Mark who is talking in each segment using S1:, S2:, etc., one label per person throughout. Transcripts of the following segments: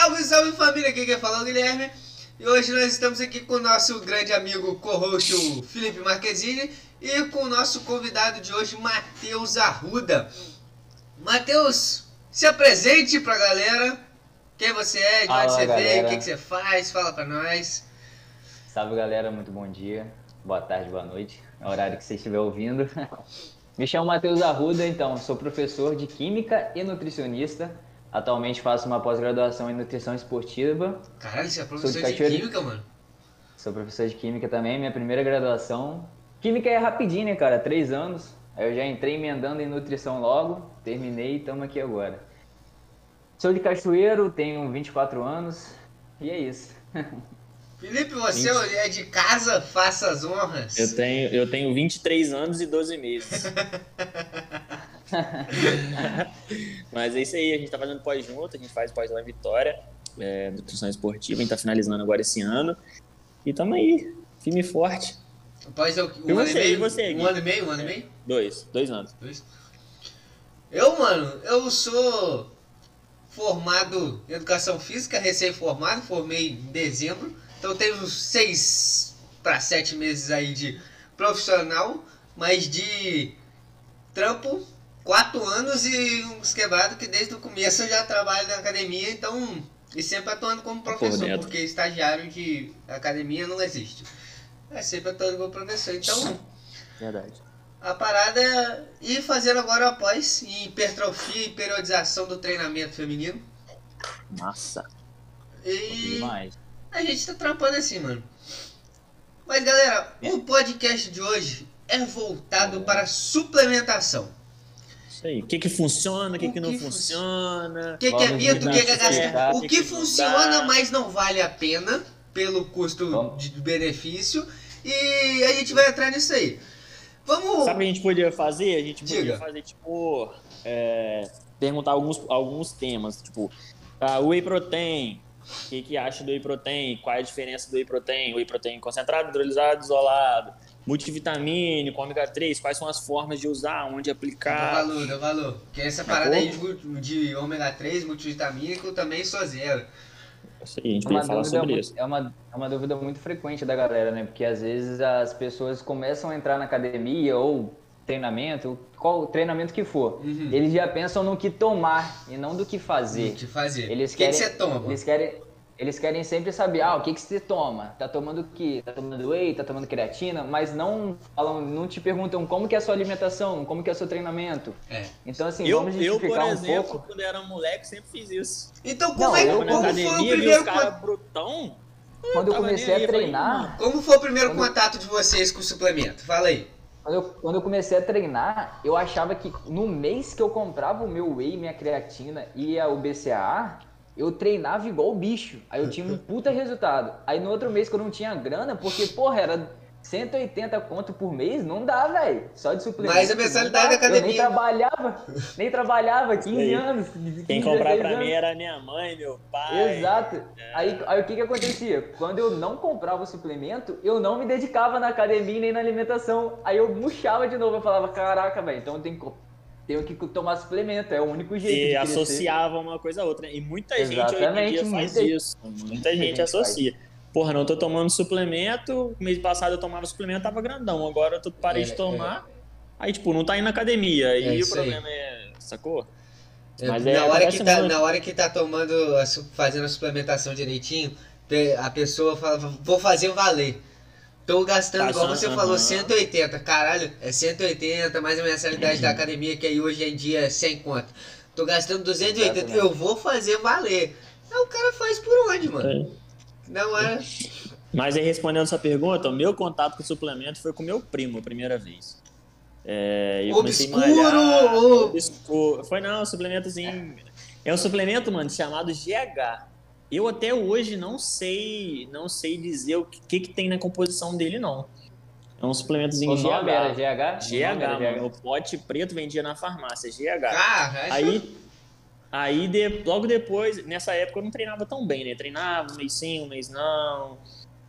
S1: Salve, salve família, aqui quem fala é o Guilherme e hoje nós estamos aqui com o nosso grande amigo co-host, o Felipe Marquezine e com o nosso convidado de hoje, Matheus Arruda. Matheus, se apresente pra galera, quem você é, de onde você veio, o que, que você faz, fala pra nós.
S2: Salve galera, muito bom dia, boa tarde, boa noite, é o horário que você estiver ouvindo. Me chamo Matheus Arruda, então, sou professor de Química e nutricionista. Atualmente faço uma pós-graduação em Nutrição Esportiva.
S1: Caralho, você é professor
S2: de.
S1: Química, mano?
S2: Sou professor de Química também, minha primeira graduação. Química é rapidinho, né, cara? Três anos. Aí eu já entrei emendando em Nutrição logo, terminei e estamos aqui agora. Sou de Cachoeiro, tenho 24 anos e é isso.
S1: Felipe, você é de casa, faça as honras.
S3: Eu tenho, eu tenho 23 anos e 12 meses. Mas é isso aí, a gente tá fazendo pós junto, a gente faz pós lá em Vitória, é, nutrição esportiva, a gente tá finalizando agora esse ano. E tamo aí, firme e forte.
S1: Após o, um
S3: E
S1: ano
S3: você,
S1: e meio?
S3: você,
S1: um ano e meio, um ano e meio?
S3: Dois, dois anos.
S1: Dois. Eu, mano, eu sou formado em educação física, recém-formado, formei em dezembro. Então tenho uns seis para sete meses aí de profissional, mas de trampo, quatro anos e uns quebrados que desde o começo eu já trabalho na academia, então. E sempre atuando como
S3: por
S1: professor,
S3: dentro.
S1: porque estagiário de academia não existe. É sempre atuando como professor. Então,
S3: Verdade.
S1: a parada é ir fazendo agora após em hipertrofia e periodização do treinamento feminino.
S3: Massa.
S1: E
S2: Demais.
S1: a gente tá trampando assim, mano. Mas galera, o podcast de hoje é voltado para suplementação.
S3: Isso aí. O que que funciona, o que
S1: O
S3: que não
S1: que
S3: funciona.
S1: O que, que é mito, o que, que é gasto?
S3: o que
S1: que
S3: que
S1: funciona,
S3: dá.
S1: mas não vale a pena pelo custo
S2: Vamos.
S1: de benefício. E a gente vai entrar nisso aí. Vamos.
S3: Sabe o que a gente podia fazer? A gente podia
S1: Diga.
S3: fazer, tipo, é, perguntar alguns, alguns temas, tipo, ah, whey protein, o que, que acha do whey protein, qual é a diferença do whey protein, whey protein concentrado, hidrolisado, isolado, multivitamínico, ômega 3, quais são as formas de usar, onde
S1: Dá
S3: aplicar.
S1: valor, dá valor. Porque essa parada aí de, de ômega 3, multivitamínico, também sou zero.
S3: Isso aí, a gente
S2: É
S3: falar
S2: dúvida
S3: sobre
S2: muito,
S3: isso.
S2: é, uma, é uma dúvida muito frequente da galera, né? Porque às vezes as pessoas começam a entrar na academia ou treinamento, qual treinamento que for.
S1: Uhum.
S2: Eles já pensam no que tomar e não do que fazer.
S1: O que fazer?
S2: Eles
S1: que,
S2: querem,
S1: que você toma?
S2: Eles querem, eles querem sempre saber, ah, o que, que você toma? Tá tomando o quê? Tá tomando whey, tá tomando creatina, mas não falam, não te perguntam como que é a sua alimentação, como que é o seu treinamento.
S1: É.
S2: Então, assim,
S3: Eu,
S2: vamos
S3: eu, por
S2: justificar um
S3: exemplo,
S2: pouco.
S3: quando era moleque, sempre fiz isso.
S1: Então, como,
S2: Não,
S1: é,
S2: eu
S1: como foi o
S3: academia,
S1: primeiro con-
S3: brutão.
S2: Quando eu comecei
S3: aí,
S2: a treinar,
S1: Como foi o primeiro
S2: Quando-
S1: contato de vocês com o suplemento? Fala aí.
S2: Quando eu, quando eu comecei a treinar, eu achava que no mês que eu comprava o meu whey, minha creatina e a- o BCAA, eu treinava igual o bicho. Aí eu tinha um puta resultado. Aí no outro mês que eu não tinha grana, porque, porra, era 180 conto por mês, não dá, velho. Só de suplemento.
S1: Mas a
S2: não
S1: mensalidade da academia-
S2: Eu nem trabalhava, nem trabalhava, 15
S3: aí.
S2: anos. 15,
S3: Quem comprar
S2: 16
S3: pra
S2: anos.
S3: mim era minha mãe, meu pai.
S2: Exato. Aí, aí o que que acontecia? Quando eu não comprava o suplemento, eu não me dedicava na academia nem na alimentação. Aí eu murchava de novo. Eu falava, caraca, velho, então eu tenho que, tenho que tomar suplemento. É o único jeito
S3: E associava uma coisa a outra. né? E muita gente hoje em
S2: Exatamente,
S3: dia faz
S2: muita-
S3: isso. Muita gente
S2: gente
S3: associa. Porra, não tô tomando suplemento. Mês passado eu tomava suplemento, tava grandão. Agora eu parei
S1: É,
S3: de tomar. Aí, tipo, não tá indo na academia.
S1: É
S3: e o
S1: isso aí.
S3: problema é. Sacou?
S1: É,
S3: Mas
S1: na,
S3: é,
S1: hora que tá,
S3: muito.
S1: na hora que tá tomando, fazendo a suplementação direitinho, a pessoa fala, vou fazer valer. Tô gastando,
S3: Tá
S1: igual você
S3: achando-
S1: falou,
S3: aham.
S1: 180. Caralho, é 180, mais a mensalidade da academia, que aí hoje em dia é 100 conto. Tô gastando 280,
S2: Exatamente.
S1: eu vou fazer valer. Aí o cara faz por onde, mano?
S3: É.
S1: Na hora.
S3: Mas aí, respondendo sua pergunta, o meu contato com suplemento foi com meu primo a primeira vez. É, eu
S1: Obscuro
S3: malhar, obscuro. Foi não, um suplementozinho. É um suplemento, mano, chamado GH. Eu até hoje não sei, não sei dizer o que, que, que tem na composição dele, não. É um suplementozinho
S2: era
S3: GH.
S2: GH? O
S3: GH, mano. O pote preto vendia na farmácia, GH.
S1: Caralho.
S3: Aí, aí de- logo depois, nessa época eu não treinava tão bem, né? Treinava um mês sim, um mês não.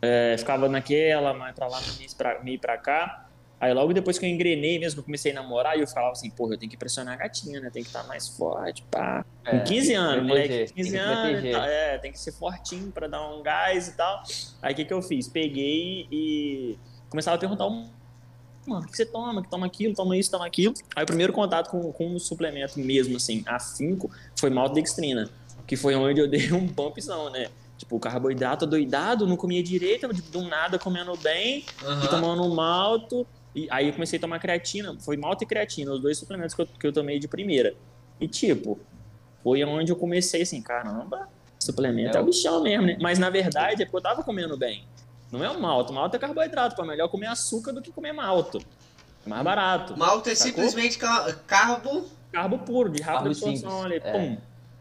S3: É, ficava naquela, mais pra lá, um mês pra, meio pra cá. Aí logo depois que eu engrenei mesmo, eu comecei a namorar, e eu falava assim, porra, eu tenho que pressionar a gatinha, né? Tem que estar mais forte, pá.
S2: É,
S3: Com 15 anos, moleque,
S2: tem
S3: 15
S2: que
S3: anos, tal, é, tem que ser fortinho pra dar um gás e tal. Aí o que que eu fiz? Peguei e começava a perguntar, um, mano, o que você toma? Que toma aquilo, toma isso, toma aquilo. Aí o primeiro contato com, com o suplemento mesmo, assim, afinco, foi maltodextrina, que foi onde eu dei um pumpzão, né? Tipo, carboidrato doidado, não comia direito, de- do nada comendo bem,
S1: Aham.
S3: tomando um malto. E aí eu comecei a tomar creatina. Foi malto e creatina, os dois suplementos que eu, que eu tomei de primeira. E tipo, foi onde eu comecei assim, caramba, suplemento é,
S2: É
S3: o
S2: o-
S3: bichão mesmo, né? Mas na verdade é porque eu tava comendo bem. Não é o malto, malto é carboidrato, pô. É melhor comer açúcar do que comer malto. É mais barato.
S1: Malto é
S3: Sacou?
S1: simplesmente ca- carbo.
S3: Carbo puro, de rápida
S2: Carbo
S3: absorção ali.
S2: é.
S3: Pum.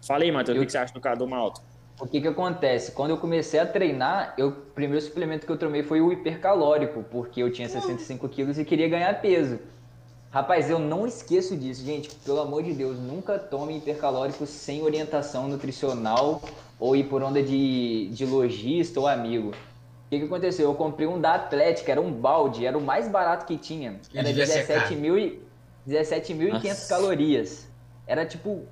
S3: Fala aí, Matheus, o
S2: Eu-
S3: que que você acha do, do malto?
S2: O que que acontece? Quando eu comecei a treinar, eu, o primeiro suplemento que eu tomei foi o hipercalórico, porque eu tinha 65 quilos e queria ganhar peso. Rapaz, eu não esqueço disso, gente. Pelo amor de Deus, nunca tome hipercalórico sem orientação nutricional ou ir por onda de, de lojista ou amigo. O que, que aconteceu? Eu comprei um da Atlética, era um balde, era o mais barato que tinha. Era
S1: devia ser caro.
S2: 17 mil e 17.500
S3: Nossa.
S2: calorias. Era tipo,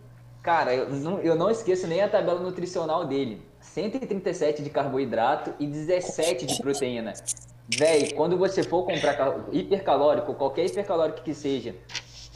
S2: cara, eu não, eu não esqueço nem a tabela nutricional dele. 137 de carboidrato e 17 de proteína. Véi, quando você for comprar cal- hipercalórico, qualquer hipercalórico que seja,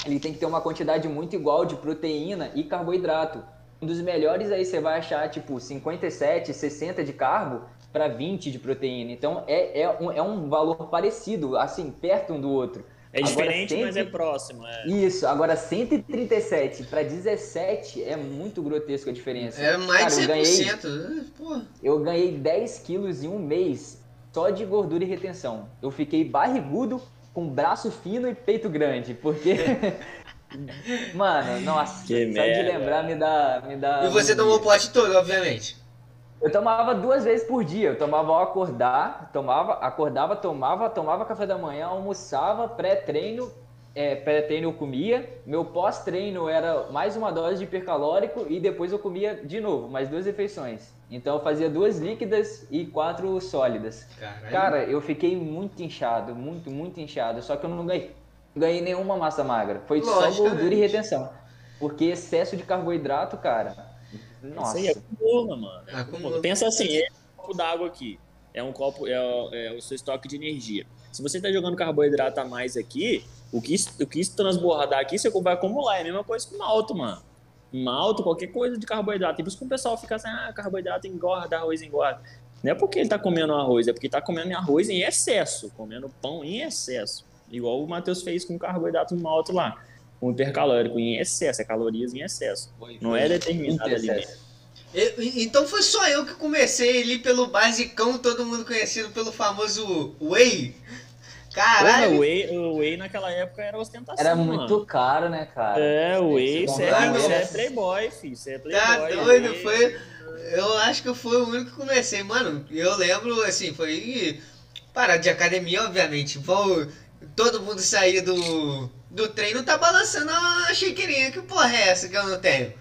S2: ele tem que ter uma quantidade muito igual de proteína e carboidrato. Um dos melhores aí você vai achar tipo 57, 60 de carbo para 20 de proteína. Então é, é, um, é um valor parecido, assim, perto um do outro.
S3: É
S2: Agora,
S3: diferente, mas é próximo. É.
S2: Isso, agora 137 para 17 é muito grotesco a diferença.
S1: É mais de
S2: Cara, eu
S1: 100%.
S2: ganhei, eu ganhei 10 quilos em um mês só de gordura e retenção. Eu fiquei barrigudo, com braço fino e peito grande, porque. Mano, nossa,
S3: Que
S2: só de
S3: merda.
S2: lembrar me dá. Me dá
S1: E você tomou o pote todo, obviamente.
S2: Eu tomava duas vezes por dia. Eu tomava ao acordar, tomava, acordava, tomava, tomava café da manhã, almoçava, pré-treino, é, pré-treino eu comia. Meu pós-treino era mais uma dose de hipercalórico e depois eu comia de novo, mais duas refeições. Então eu fazia duas líquidas e quatro sólidas.
S1: Caralho.
S2: Cara, eu fiquei muito inchado, muito, muito inchado. Só que eu não ganhei, ganhei nenhuma massa magra. Foi só gordura e retenção. Porque excesso de carboidrato, cara. Nossa.
S3: Isso aí acumula, mano.
S1: Acumula.
S3: Pensa assim, esse copo d'água aqui é um copo, é, o- é o seu estoque de energia. Se você está jogando carboidrato a mais aqui, o que, o que transbordar aqui, você vai acumular. É a mesma coisa que malto, mano. Malto, qualquer coisa de carboidrato. E por isso que o pessoal fica assim, ah, carboidrato engorda, arroz engorda. Não é porque ele tá comendo arroz, é porque tá comendo arroz em excesso, comendo pão em excesso. Igual o Matheus fez com carboidrato malto lá. Um hipercalórico em excesso, é calorias em excesso. Não é determinado alimento.
S2: excesso.
S1: Eu- então foi só eu que comecei ali pelo basicão, todo mundo conhecido pelo famoso Whey. Caralho.
S3: o whey, o whey naquela época era ostentação.
S2: Era
S3: mano.
S2: muito caro, né, cara?
S3: É, o whey, você é, é playboy, filho. Você é playboy.
S1: Tá doido,
S3: whey.
S1: foi. Eu acho que eu fui o único que comecei, mano. Eu lembro, assim, foi parada de academia, obviamente. Vou, todo mundo sair do, do treino tá balançando a chiqueirinha. Que porra é essa que eu não tenho?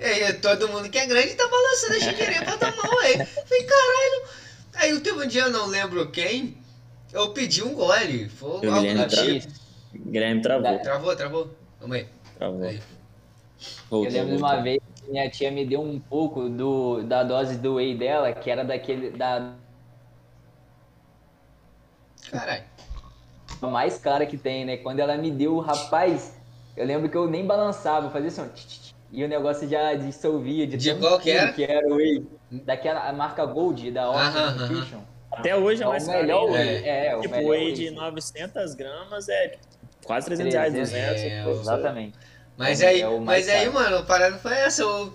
S1: E aí, todo mundo que é grande tá balançando a chiqueirinha pra tomar um whey. Falei, caralho. Aí teve um dia, eu não lembro quem, eu pedi um gole. Foi
S3: Eu
S1: algo
S3: lembro,
S1: do tipo.
S3: Guilherme travou.
S1: Travou, travou? Calma aí.
S3: Travou.
S1: Aí.
S2: Eu
S3: Voltou,
S2: lembro de
S3: voltou.
S2: uma vez que minha tia me deu um pouco do, da dose do whey dela, que era daquele da
S1: Caralho.
S2: Mais cara que tem, né? Quando ela me deu, rapaz, eu lembro que eu nem balançava, eu fazia assim, ó, tch, tch, tch, e o negócio já dissolvia de
S1: De qual que era?
S2: que era o whey. Daquela a marca Gold, da
S1: aham.
S2: Nutrition.
S3: Até hoje é
S2: É o
S3: mais caro.
S2: melhor whey. É, é o
S3: Tipo,
S2: melhor
S3: whey de
S2: sim.
S3: 900 gramas é quase 300 reais, 200.
S1: É,
S2: Exatamente.
S1: Mas
S2: É o-
S1: aí,
S2: é o mais
S1: mas aí, mano, a parada foi essa. Eu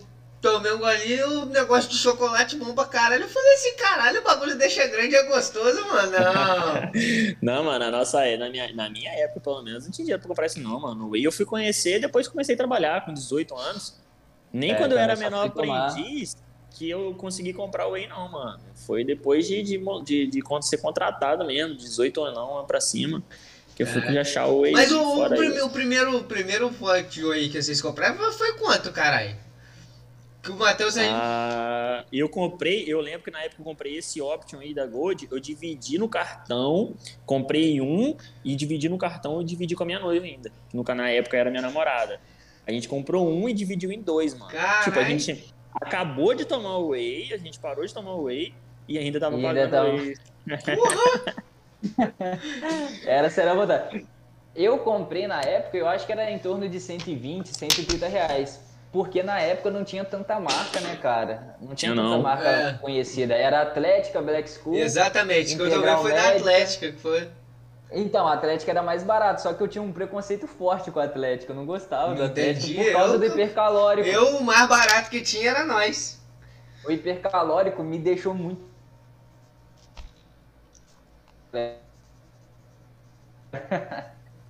S1: tomei um golinho, o negócio de chocolate bom pra caralho. Eu falei assim, caralho, o bagulho deixa grande e é gostoso, mano. Não.
S3: Não, mano, na nossa na minha, na minha época, pelo menos, não tinha dinheiro pra comprar isso, não, mano. O Whey eu fui conhecer depois comecei a trabalhar com 18 anos. Nem
S2: É,
S3: quando eu era menor aprendiz que eu consegui comprar o Whey, não, mano. Foi depois de, de, de, de quando ser contratado mesmo, 18 ou não, pra cima, que eu fui
S1: Caraca.
S3: achar o Whey.
S1: Mas o, o,
S3: isso.
S1: o primeiro, o primeiro pote aí que vocês compraram foi quanto, caralho? Que o Matheus aí.
S3: Ah, eu comprei, eu lembro que na época eu comprei esse Option aí da Gold, eu dividi no cartão, comprei um e dividi no cartão e dividi com a minha noiva ainda. Que no, na época era minha namorada. A gente comprou um e dividiu em dois, mano.
S1: Carai.
S3: Tipo, a gente acabou de tomar o whey, a gente parou de tomar o whey e ainda tava
S2: E ainda
S3: pagando
S2: tava-
S3: whey.
S2: Era será botar. Eu comprei na época, eu acho que era em torno de 120, 130 reais. Porque na época não tinha tanta marca, né, cara? Não tinha
S3: Tinha
S2: tanta
S3: não.
S2: marca
S1: É.
S2: conhecida. Era Atlética, Black School.
S1: Exatamente, que eu na
S2: médica.
S1: Atlética, que foi.
S2: Então, a Atlética era mais barato, só que eu tinha um preconceito forte com a Atlética. Eu não gostava do Atlético
S1: Entendi,
S2: por causa
S1: eu-
S2: do hipercalórico.
S1: Eu, o mais barato que tinha era nós.
S2: O hipercalórico me deixou muito.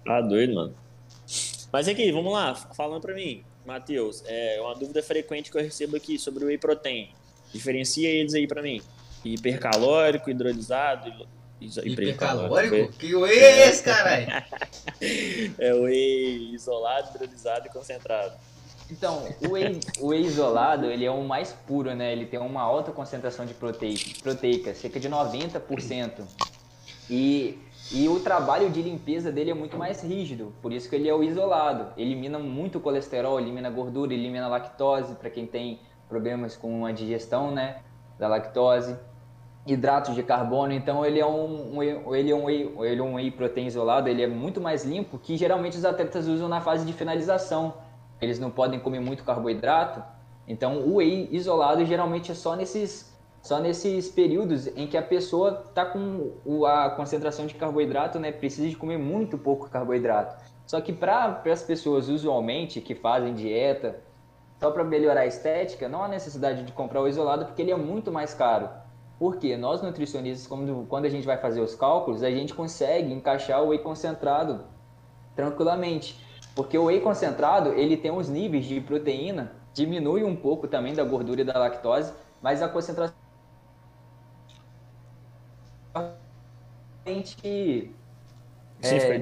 S3: Tá doido, mano. Mas aqui, vamos lá, falando pra mim, Matheus, é uma dúvida frequente que eu recebo aqui sobre o whey protein. Diferencia eles aí pra mim. Hipercalórico, hidrolisado,
S1: Hipercalórico? Que whey é esse, caralho?
S3: É whey isolado, hidrolisado e concentrado.
S2: Então, o whey, o whey isolado, ele é o mais puro, né? Ele tem uma alta concentração de proteica, proteica cerca de 90%. E, e o trabalho de limpeza dele é muito mais rígido, por isso que ele é o isolado. Elimina muito colesterol, elimina gordura, elimina lactose, para quem tem problemas com a digestão, né? Da lactose. Hidratos de carbono, então ele é um, ele é um whey, ele é um whey protein isolado, ele é muito mais limpo que geralmente os atletas usam na fase de finalização. Eles não podem comer muito carboidrato, então o whey isolado geralmente é só nesses só nesses períodos em que a pessoa está com a concentração de carboidrato, né, precisa de comer muito pouco carboidrato. Só que para as pessoas usualmente que fazem dieta só para melhorar a estética, não há necessidade de comprar o isolado porque ele é muito mais caro. Porque nós nutricionistas, quando, quando a gente vai fazer os cálculos, a gente consegue encaixar o whey concentrado tranquilamente. Porque o whey concentrado, ele tem uns níveis de proteína, diminui um pouco também da gordura e da lactose, mas a concentração realmente é,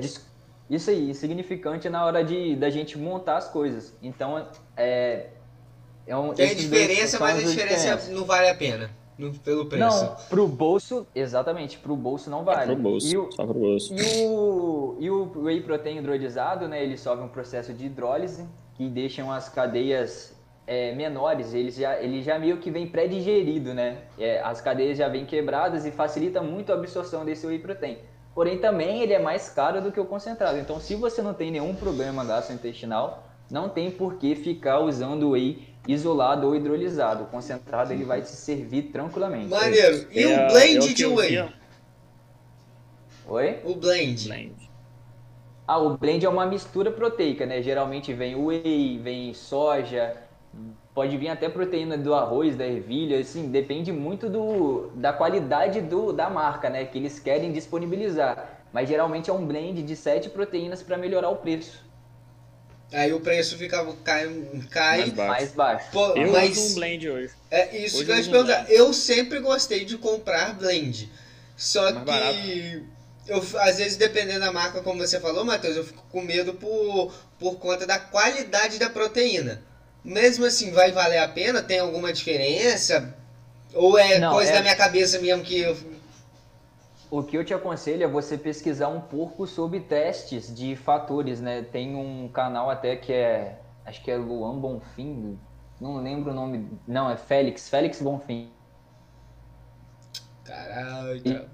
S2: isso aí, significante na hora de da gente montar as coisas. Então, é, é um,
S1: Tem diferença, mas
S2: as
S1: a diferença não vale a pena. no- pelo preço.
S2: Não, pro bolso, exatamente, pro bolso não vale.
S3: Pro bolso,
S2: E o,
S3: só pro bolso.
S2: e o, e o whey protein hidrolisado, né, ele sofre um processo de hidrólise que deixam as cadeias é, menores, ele já, ele já meio que vem pré-digerido, né? É, as cadeias já vêm quebradas e facilita muito a absorção desse whey protein. Porém, também ele é mais caro do que o concentrado. Então, se você não tem nenhum problema gastrointestinal, não tem por que ficar usando whey isolado ou hidrolisado. O concentrado ele vai te servir tranquilamente.
S1: Maneiro. E
S3: É,
S1: o
S3: é
S1: blend
S3: o que
S1: de whey?
S2: Oi?
S1: O blend.
S3: Blend.
S2: Ah, o blend é uma mistura proteica, né? Geralmente vem whey, vem soja, pode vir até proteína do arroz, da ervilha, assim, depende muito do, da qualidade do, da marca, né? Que eles querem disponibilizar. Mas geralmente é um blend de sete proteínas para melhorar o preço
S1: Aí o preço fica, cai, cai
S3: Mais baixo.
S2: mais baixo.
S1: Pô,
S3: Eu
S1: mas
S3: uso um blend hoje.
S1: é isso
S3: Hoje
S1: que eu ia te
S3: um
S1: perguntar. Eu sempre gostei de comprar blend. Só
S3: Mais
S1: que
S3: barato.
S1: eu, às vezes, dependendo da marca, como você falou, Matheus, eu fico com medo por, por conta da qualidade da proteína. Mesmo assim, vai valer a pena? Tem alguma diferença? Ou é
S2: Não,
S1: coisa
S2: é-
S1: da minha cabeça mesmo que eu.
S2: O que eu te aconselho é você pesquisar um pouco sobre testes de fatores, né? Tem um canal até que é, acho que é Luan Bonfim, não lembro o nome, não, é Félix, Félix Bonfim.
S1: Caralho,
S2: E-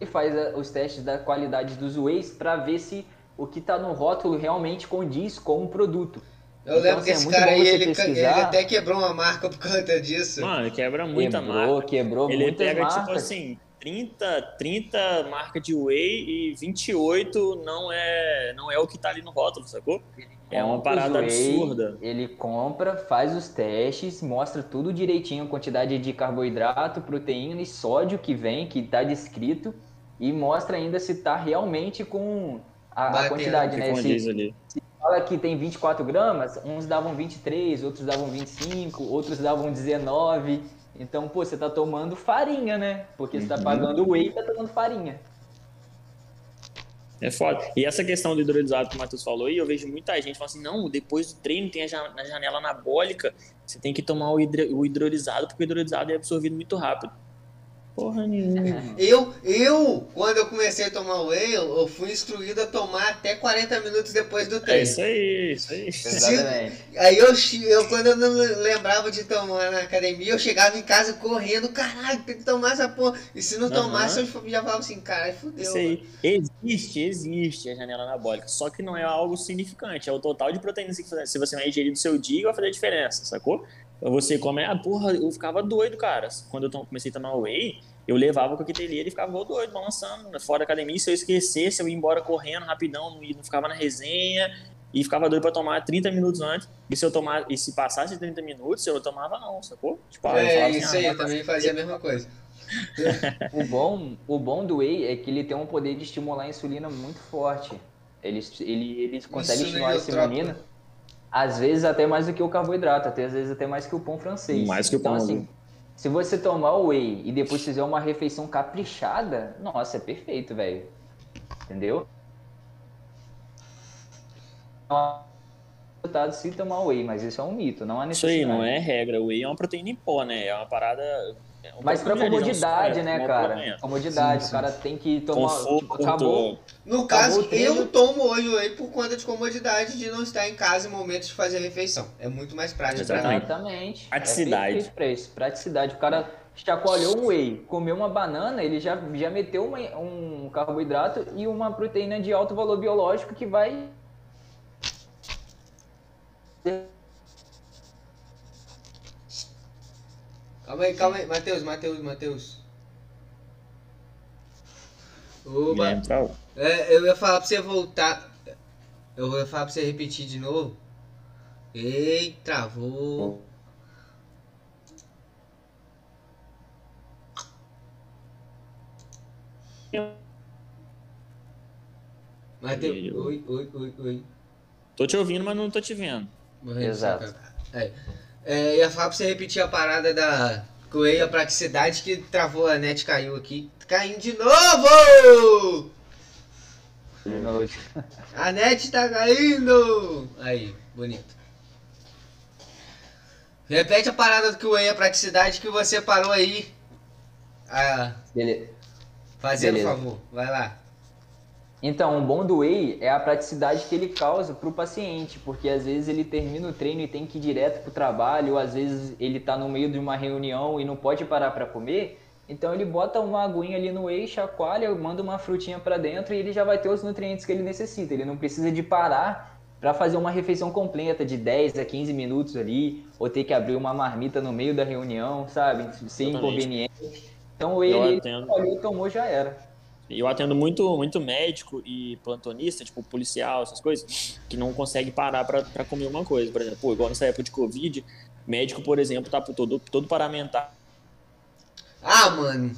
S2: e faz os testes da qualidade dos wheys para ver se o que está no rótulo realmente condiz com o produto.
S1: Eu
S2: Então,
S1: lembro
S2: assim,
S1: que
S2: é
S1: esse
S2: muito
S1: cara aí, ele, ele até quebrou uma marca por conta disso.
S3: Mano, quebra muita
S2: quebrou,
S3: marca.
S2: quebrou
S3: Ele pega,
S2: marcas.
S3: tipo assim, 30, 30 marca de whey e 28 não é, não é o que tá ali no rótulo, sacou? É uma parada
S2: whey,
S3: absurda.
S2: Ele compra, faz os testes, mostra tudo direitinho, a quantidade de carboidrato, proteína e sódio que vem, que está descrito, e mostra ainda se está realmente com a, a quantidade,
S3: Que
S2: né? Se
S3: ali.
S2: Fala que tem 24 gramas, uns davam 23, outros davam 25, outros davam 19. Então, pô, você tá tomando farinha, né? Porque você tá
S3: Uhum.
S2: pagando whey e tá tomando farinha.
S3: É foda. E essa questão do hidrolisado que o Matheus falou aí, eu vejo muita gente falando assim, não, depois do treino tem a janela anabólica, você tem que tomar o, hidro, o hidrolisado, porque o hidrolisado é absorvido muito rápido. Porra nenhuma.
S1: Eu, eu, quando eu comecei a tomar whey, eu, fui instruído a tomar até 40 minutos depois do treino.
S3: É isso aí, isso aí.
S2: Exatamente.
S1: Aí eu, eu, quando eu não lembrava de tomar na academia, eu chegava em casa correndo, caralho, tem que tomar essa porra. E se não uhum. tomasse, eu já falava assim, caralho, fudeu.
S3: Isso aí. Existe, existe a janela anabólica, só que não é algo significante, é o total de proteínas que se você vai ingerir do seu dia vai fazer diferença, sacou? Você come, ah, porra, eu ficava doido, cara. Quando eu comecei a tomar whey, eu levava com a coqueteleira e ficava doido, balançando, fora da academia. Se eu esquecesse, eu ia embora correndo rapidão, não, ia, não ficava na resenha e ficava doido pra tomar 30 minutos antes. E se eu tomar, e se passasse 30 minutos, eu tomava não, sacou?
S1: Tipo, ah, é, assim, isso ah, aí, eu também fazia a mesma coisa.
S2: o, bom, o bom do whey é que ele tem um poder de estimular a insulina muito forte. Ele, ele, ele consegue estimular a insulina às vezes até mais do que o carboidrato, até às vezes até mais que o pão francês.
S3: Mais que o
S2: então,
S3: pão.
S2: Assim, se você tomar o whey e depois fizer uma refeição caprichada, nossa, é perfeito, velho. Entendeu? resultado se tomar whey, mas isso é um mito, não há necessidade.
S3: Isso aí, não é regra. O whey é uma proteína em pó, né? É uma parada
S2: é Mas pra comodidade, né, cara? Comodidade, sim, sim. o cara tem que tomar. Conforto, tipo, acabou.
S1: No caso, eu tomo hoje whey por conta de comodidade de não estar em casa em momentos de fazer refeição. É muito mais prático
S2: Exatamente. pra mim. Exatamente.
S3: Praticidade.
S2: É pra isso. Praticidade. O cara chacoalhou um whey, comeu uma banana, ele já, já meteu uma, um carboidrato e uma proteína de alto valor biológico que vai
S1: Calma aí, calma aí. Matheus, Matheus, Matheus. Oba. É, eu ia falar pra você voltar. Eu ia falar pra você repetir de novo. Ei, travou. Matheus, oi, oi, oi, oi.
S3: Tô te ouvindo, mas não tô te vendo.
S2: Exato.
S1: É. É, ia falar pra você repetir a parada da Coelho, a praticidade que travou a net caiu aqui. Caindo de novo!
S2: De novo.
S1: A net tá caindo! Aí, bonito. Repete a parada do que o a praticidade que você parou aí. Ah,
S2: Beleza.
S1: Fazendo Beleza. favor, vai lá.
S2: Então, o bom do whey é a praticidade que ele causa para o paciente, porque às vezes ele termina o treino e tem que ir direto para o trabalho, ou às vezes ele está no meio de uma reunião e não pode parar para comer. Então ele bota uma aguinha ali no whey, chacoalha, manda uma frutinha para dentro e ele já vai ter os nutrientes que ele necessita. Ele não precisa de parar para fazer uma refeição completa de 10 a 15 minutos ali, ou ter que abrir uma marmita no meio da reunião, sabe? Sem inconveniente. Então o whey ele olhou, tomou já era
S3: eu atendo muito, muito médico e plantonista, tipo policial, essas coisas, que não consegue parar para comer uma coisa. Por exemplo, pô, igual nessa época de Covid, médico, por exemplo, tá todo, todo paramentado.
S1: Ah, mano.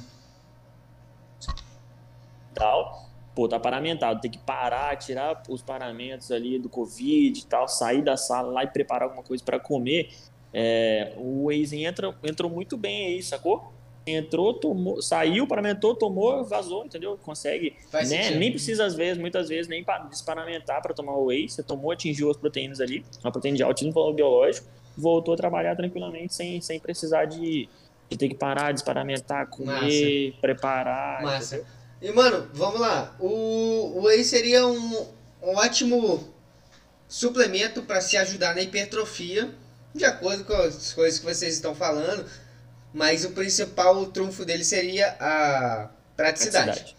S3: Tal. Pô, tá paramentado, tem que parar, tirar os paramentos ali do Covid e tal, sair da sala lá e preparar alguma coisa para comer. É, o Waze entra, entrou muito bem aí, sacou? Entrou, tomou, saiu, paramentou, tomou, vazou, entendeu? Consegue, né? Nem precisa às vezes, muitas vezes, nem desparamentar para tomar o whey. Você tomou, atingiu as proteínas ali, uma proteína de altíssimo valor biológico, voltou a trabalhar tranquilamente sem, sem precisar de, de ter que parar, desparamentar, comer, Massa. preparar.
S1: Massa. Entendeu? E mano, vamos lá. O, o whey seria um, um ótimo suplemento para se ajudar na hipertrofia, de acordo com as coisas que vocês estão falando mas o principal trunfo dele seria a praticidade. praticidade.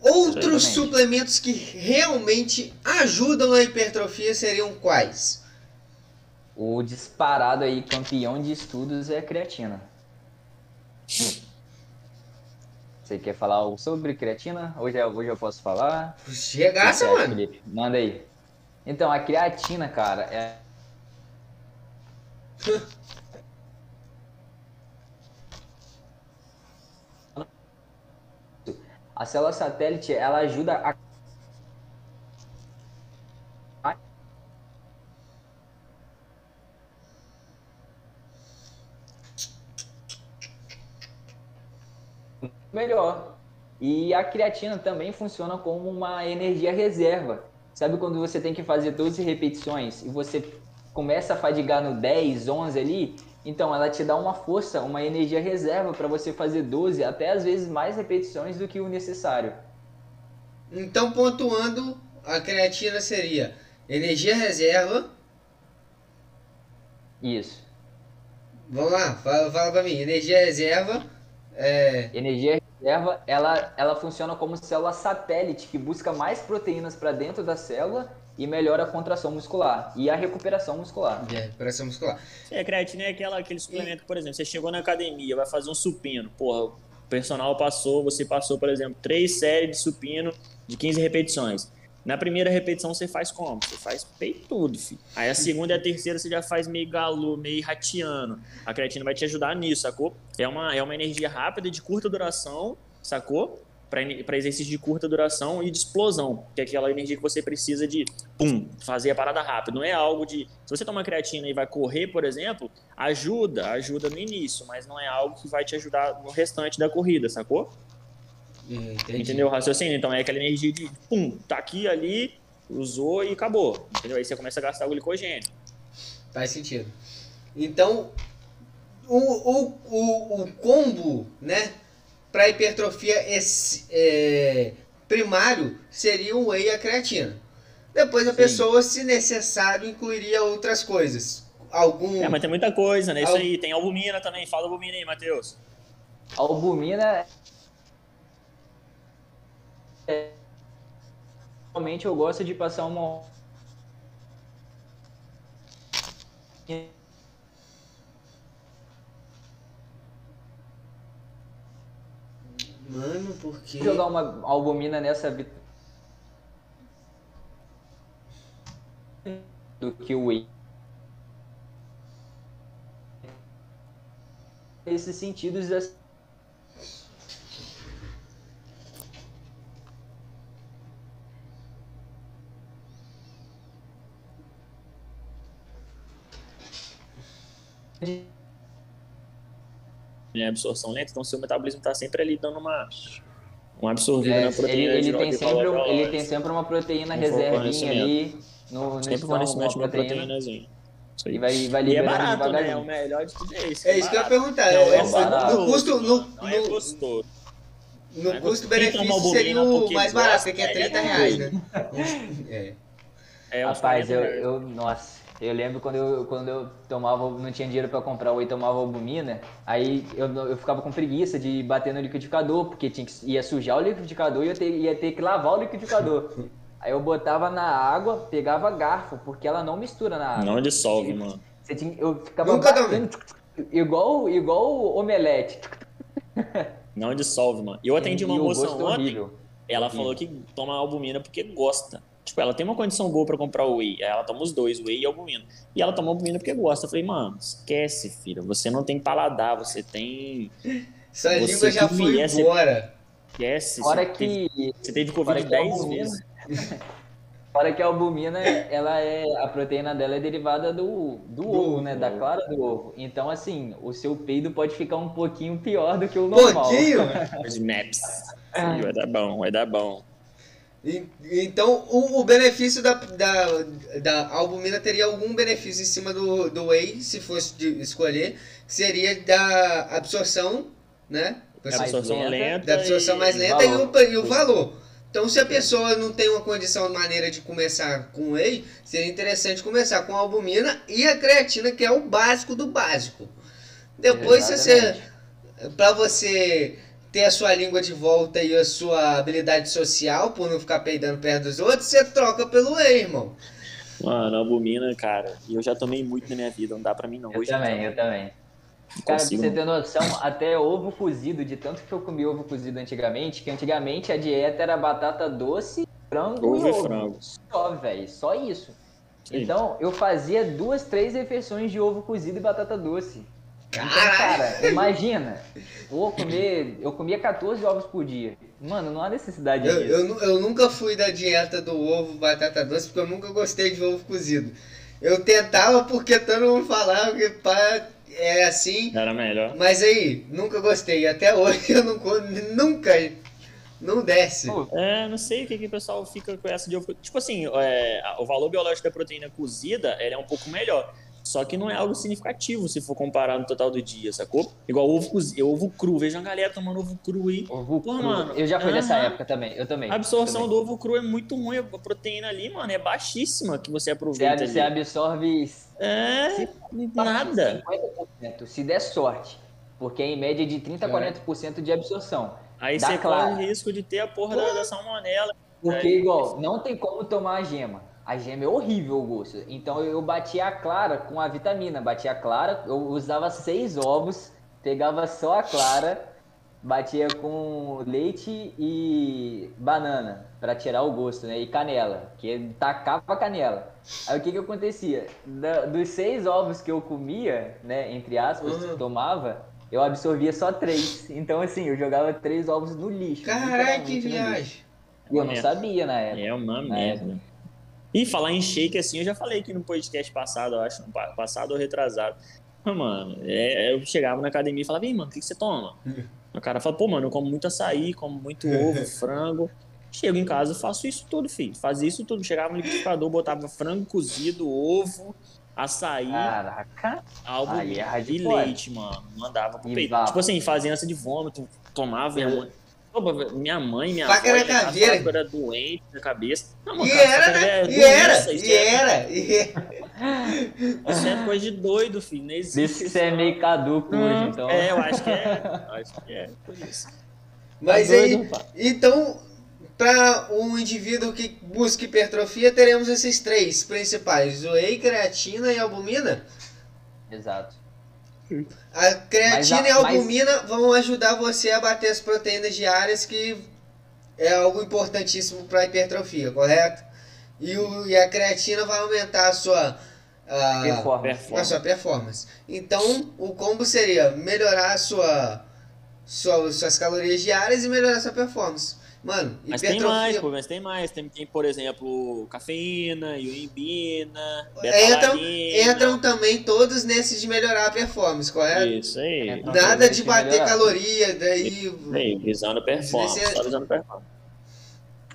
S1: Outros suplementos que realmente ajudam na hipertrofia seriam quais?
S2: O disparado aí, campeão de estudos, é a creatina. Você quer falar algo sobre creatina? Hoje, hoje eu posso falar?
S1: Chegaça, mano. Felipe?
S2: Manda aí. Então, a creatina, cara, é. A célula satélite, ela ajuda a melhor. E a creatina também funciona como uma energia reserva. Sabe quando você tem que fazer 12 repetições e você começa a fadigar no 10, 11 ali? Então ela te dá uma força, uma energia reserva para você fazer 12, até às vezes mais repetições do que o necessário.
S1: Então, pontuando, a creatina seria energia reserva.
S2: Isso.
S1: Vamos lá, fala, fala pra mim. Energia reserva. É...
S2: Energia reserva, ela, ela funciona como célula satélite que busca mais proteínas para dentro da célula e melhora a contração muscular e a recuperação muscular.
S1: É, recuperação muscular.
S3: Sim, a creatina é aquela, aquele suplemento, por exemplo, você chegou na academia, vai fazer um supino, porra, o personal passou, você passou, por exemplo, três séries de supino de 15 repetições. Na primeira repetição você faz como? Você faz peitudo, filho. Aí a segunda e a terceira você já faz meio galo, meio ratiano. A creatina vai te ajudar nisso, sacou? É uma, é uma energia rápida, de curta duração, sacou? Para exercício de curta duração e de explosão, que é aquela energia que você precisa de, pum, fazer a parada rápida. Não é algo de. Se você toma creatina e vai correr, por exemplo, ajuda, ajuda no início, mas não é algo que vai te ajudar no restante da corrida, sacou?
S1: Entendi.
S3: Entendeu o raciocínio? Então é aquela energia de pum, tá aqui, ali, usou e acabou. Entendeu? Aí você começa a gastar o glicogênio.
S1: Faz sentido. Então, o, o, o, o combo, né, para hipertrofia esse, é, primário seria o whey e a creatina. Depois a
S2: Sim.
S1: pessoa, se necessário, incluiria outras coisas. Algum.
S3: É, mas tem muita coisa, né? Isso
S1: Al-
S3: aí. Tem albumina também. Fala albumina aí, Matheus.
S2: Albumina é- Realmente eu gosto de passar uma
S1: Mano, por quê?
S2: jogar uma albumina nessa do que o whey. Esses sentidos assim,
S3: É absorção lenta, então seu metabolismo tá sempre ali dando uma, uma absorvida
S2: É,
S3: na
S2: ele,
S3: proteína.
S2: ele
S3: de
S2: tem sempre, um- ele tem sempre uma proteína
S3: Um
S2: reservinha ali no, no
S3: Sempre fornecimento de uma
S2: proteína,
S3: proteínazinha. Isso aí.
S2: e vai, vai
S3: E é barato, né?
S2: devagarinho.
S3: O melhor de tudo é isso.
S1: É isso que eu ia perguntar.
S3: Não,
S1: é-
S3: é
S1: é-
S2: barato.
S1: no custo, no,
S3: Não é
S1: no,
S3: gostoso.
S1: no
S3: é
S1: custo-benefício seria o mais barato, que é
S3: é
S1: 30
S3: uma
S1: reais, né? É.
S3: É
S2: Rapaz,
S3: 40
S2: eu, eu, nossa, eu lembro quando eu, quando eu tomava, não tinha dinheiro pra comprar whey, tomava albumina, aí eu, eu ficava com preguiça de bater no liquidificador, porque tinha que, ia sujar o liquidificador e eu ter- ia ter que lavar o liquidificador. Aí eu botava na água, pegava garfo, porque ela não mistura na água.
S3: Não dissolve, mano.
S2: Você tinha, eu ficava
S1: Nunca
S2: batendo, igual, igual omelete.
S3: Não dissolve, mano. Eu atendi uma
S2: E o
S3: moça
S2: é
S3: ontem,
S2: horrível.
S3: ela
S2: Horrível.
S3: falou que toma albumina porque gosta. Tipo, ela tem uma condição boa pra comprar o whey. Aí ela toma os dois, whey e albumina. E ela toma albumina porque gosta. Eu falei, mano, esquece, filha. Você não tem paladar, você tem.
S1: Sua
S3: Você
S1: língua já foi embora.
S3: Esquece.
S2: Fora
S3: você teve-
S2: que,
S3: Você teve Covid
S2: que a
S3: 10
S2: albumina-
S3: vezes.
S2: fora que a albumina, ela é, a proteína dela é derivada do, do ovo, né? Da clara do ovo. Então, assim, o seu peido pode ficar um pouquinho pior do que o normal.
S1: Pouquinho?
S3: Os maps. Sim, vai dar bom, vai dar bom.
S1: E- Então, o, o benefício da, da, da albumina teria algum benefício em cima do, do whey, se fosse de escolher, que seria da absorção, né?
S3: Absorção
S2: lenta.
S3: lenta.
S1: Da absorção
S3: e-
S1: mais lenta e o,
S2: valor.
S1: e o valor. Então, se a pessoa não tem uma condição, maneira de começar com whey, seria interessante começar com a albumina e a creatina, que é o básico do básico. Depois, se você,
S2: Exatamente.
S1: para você ter a sua língua de volta e a sua habilidade social, por não ficar peidando perto dos outros, você troca pelo whey, irmão.
S3: Mano, albumina, cara. E eu já tomei muito na minha vida. Não dá pra mim, não.
S2: Eu
S3: Hoje
S2: também,
S3: não.
S2: eu também.
S3: Não
S2: Cara, pra você ter noção, até ovo cozido, de tanto que eu comi ovo cozido antigamente, que antigamente a dieta era batata doce, frango
S3: Ovo
S2: e
S3: e
S2: ovo.
S3: frango.
S2: Só, velho, só isso.
S3: Sim.
S2: Então, eu fazia duas, três refeições de ovo cozido e batata doce. Então, cara, imagina. Vou comer. Eu comia 14 ovos por dia. Mano, não há necessidade
S1: Eu,
S2: disso.
S1: eu, eu nunca fui da dieta do ovo batata doce, porque eu nunca gostei de ovo cozido. Eu tentava porque todo mundo falava que pá, é assim,
S3: Era melhor.
S1: mas aí, nunca gostei. Até hoje eu não, co- nunca Não desce.
S3: É, não sei o que, que o pessoal fica com essa de ovo. Tipo assim, é, o valor biológico da proteína cozida ele é um pouco melhor. Só que não é algo significativo se for comparar no total do dia, sacou? Igual ovo cozido, ovo cru. Veja a galera tomando ovo cru aí.
S2: Ovo
S3: Pô,
S2: cru.
S3: mano,
S2: Eu já fui dessa
S3: aham.
S2: época também. Eu também.
S3: A absorção
S2: também.
S3: do ovo cru é muito ruim. A proteína ali, mano, é baixíssima que você
S2: Você,
S3: aproveita.
S2: você
S3: ali.
S2: absorve
S3: É, nada.
S2: 50%, se der sorte. Porque é em média de 30 a 40% de absorção.
S3: Aí
S2: Dá
S3: você corre o risco de ter a porra da, da salmonela.
S2: Porque,
S3: É.
S2: igual, não tem como tomar a gema. A gema é horrível o gosto. Então eu batia a clara com a vitamina. Batia a clara, eu usava seis ovos, pegava só a clara, batia com leite e banana para tirar o gosto, né? E canela, que tacava canela. Aí o que que acontecia? Da- dos seis ovos que eu comia, né, entre aspas,
S1: Uhum.
S2: tomava, eu absorvia só três. Então assim, eu jogava três ovos no lixo.
S1: Caralho, que viagem.
S2: E eu não
S3: É.
S2: sabia na época.
S3: É uma
S2: É.
S3: merda. E falar em shake assim, eu já falei aqui no podcast passado, eu acho, passado ou retrasado. Ah, Mano, é, eu chegava na academia e falava, vem, mano, o que, que você toma? O cara fala, pô, mano, eu como muito açaí, como muito ovo, frango. Chego em casa, faço isso tudo, filho. Fazia isso tudo. Chegava no liquidificador, botava frango cozido, ovo, açaí,
S2: Caraca. aí é
S3: e leite, mano. Mandava pro
S2: E
S3: peito. Tipo assim, fazia ânsia de vômito, tomava. Pô, minha mãe, minha
S1: Faca
S3: avó,
S1: na caveira.
S3: era doente na cabeça. Não, mano,
S1: E
S3: cara,
S1: era,
S3: faca é
S1: né? E era,
S3: doença, isso
S1: e
S3: é-
S1: era, e era.
S3: Isso é coisa de doido, filho. Não existe.
S2: Diz que
S3: isso,
S2: você é meio caduco
S3: Hum,
S2: hoje, então.
S3: É, eu acho que é. Eu acho que é por isso.
S1: Mas
S3: Tá
S1: aí,
S3: doido,
S1: então, para um indivíduo que busca hipertrofia, teremos esses três principais: whey, creatina e albumina.
S2: Exato.
S1: A creatina
S2: Mas a-
S1: e a albumina vão ajudar você a bater as proteínas diárias, que é algo importantíssimo para hipertrofia, correto? E, o, e a creatina vai aumentar a sua, a,
S2: Performance.
S1: a sua performance. Então, o combo seria melhorar a sua, sua, suas calorias diárias e melhorar a sua performance. Mano,
S3: Mas tem mais, pô, mas tem mais. Tem, tem por exemplo, cafeína, ioimbina,
S1: Entram,
S3: betalanina.
S1: entram também todos nesses de melhorar a performance, correto?
S3: Isso aí.
S2: Entram.
S1: Nada de bater
S2: melhorar.
S1: caloria, daí...
S3: Aí, visando performance,
S1: é-
S3: só visando performance.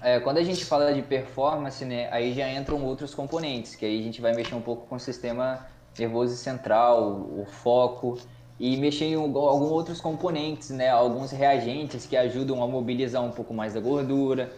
S2: É, quando a gente fala de performance, né, aí já entram outros componentes, que aí a gente vai mexer um pouco com o sistema nervoso central, o foco, e mexer em alguns outros componentes, né, alguns reagentes que ajudam a mobilizar um pouco mais da gordura,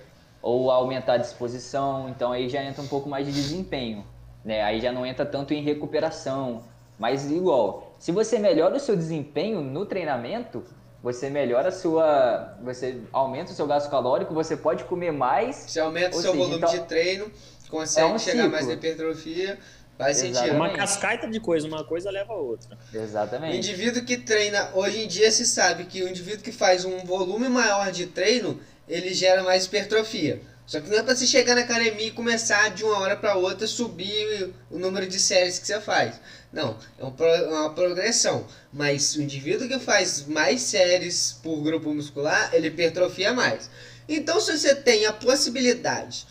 S2: ou a aumentar a disposição, então aí já entra um pouco mais de desempenho, né, aí já não entra tanto em recuperação, mas igual, se você melhora o seu desempenho no treinamento, você melhora a sua. Você aumenta o seu gasto calórico, você pode comer mais.
S1: Você aumenta o seu
S2: seja,
S1: volume
S2: então-
S1: de treino, consegue
S2: É um
S1: chegar
S2: ciclo.
S1: mais na hipertrofia, faz
S2: Exato.
S1: sentido.
S3: Uma
S2: Exatamente.
S3: cascata de coisa, uma coisa leva a outra.
S1: O
S2: Exatamente.
S1: indivíduo que treina, hoje em dia se sabe que o indivíduo que faz um volume maior de treino, ele gera mais hipertrofia. Só que não é pra você chegar na academia e começar de uma hora para outra subir o número de séries que você faz. Não, é é uma progressão. Mas o indivíduo que faz mais séries por grupo muscular, ele hipertrofia mais. Então, se você tem a possibilidade,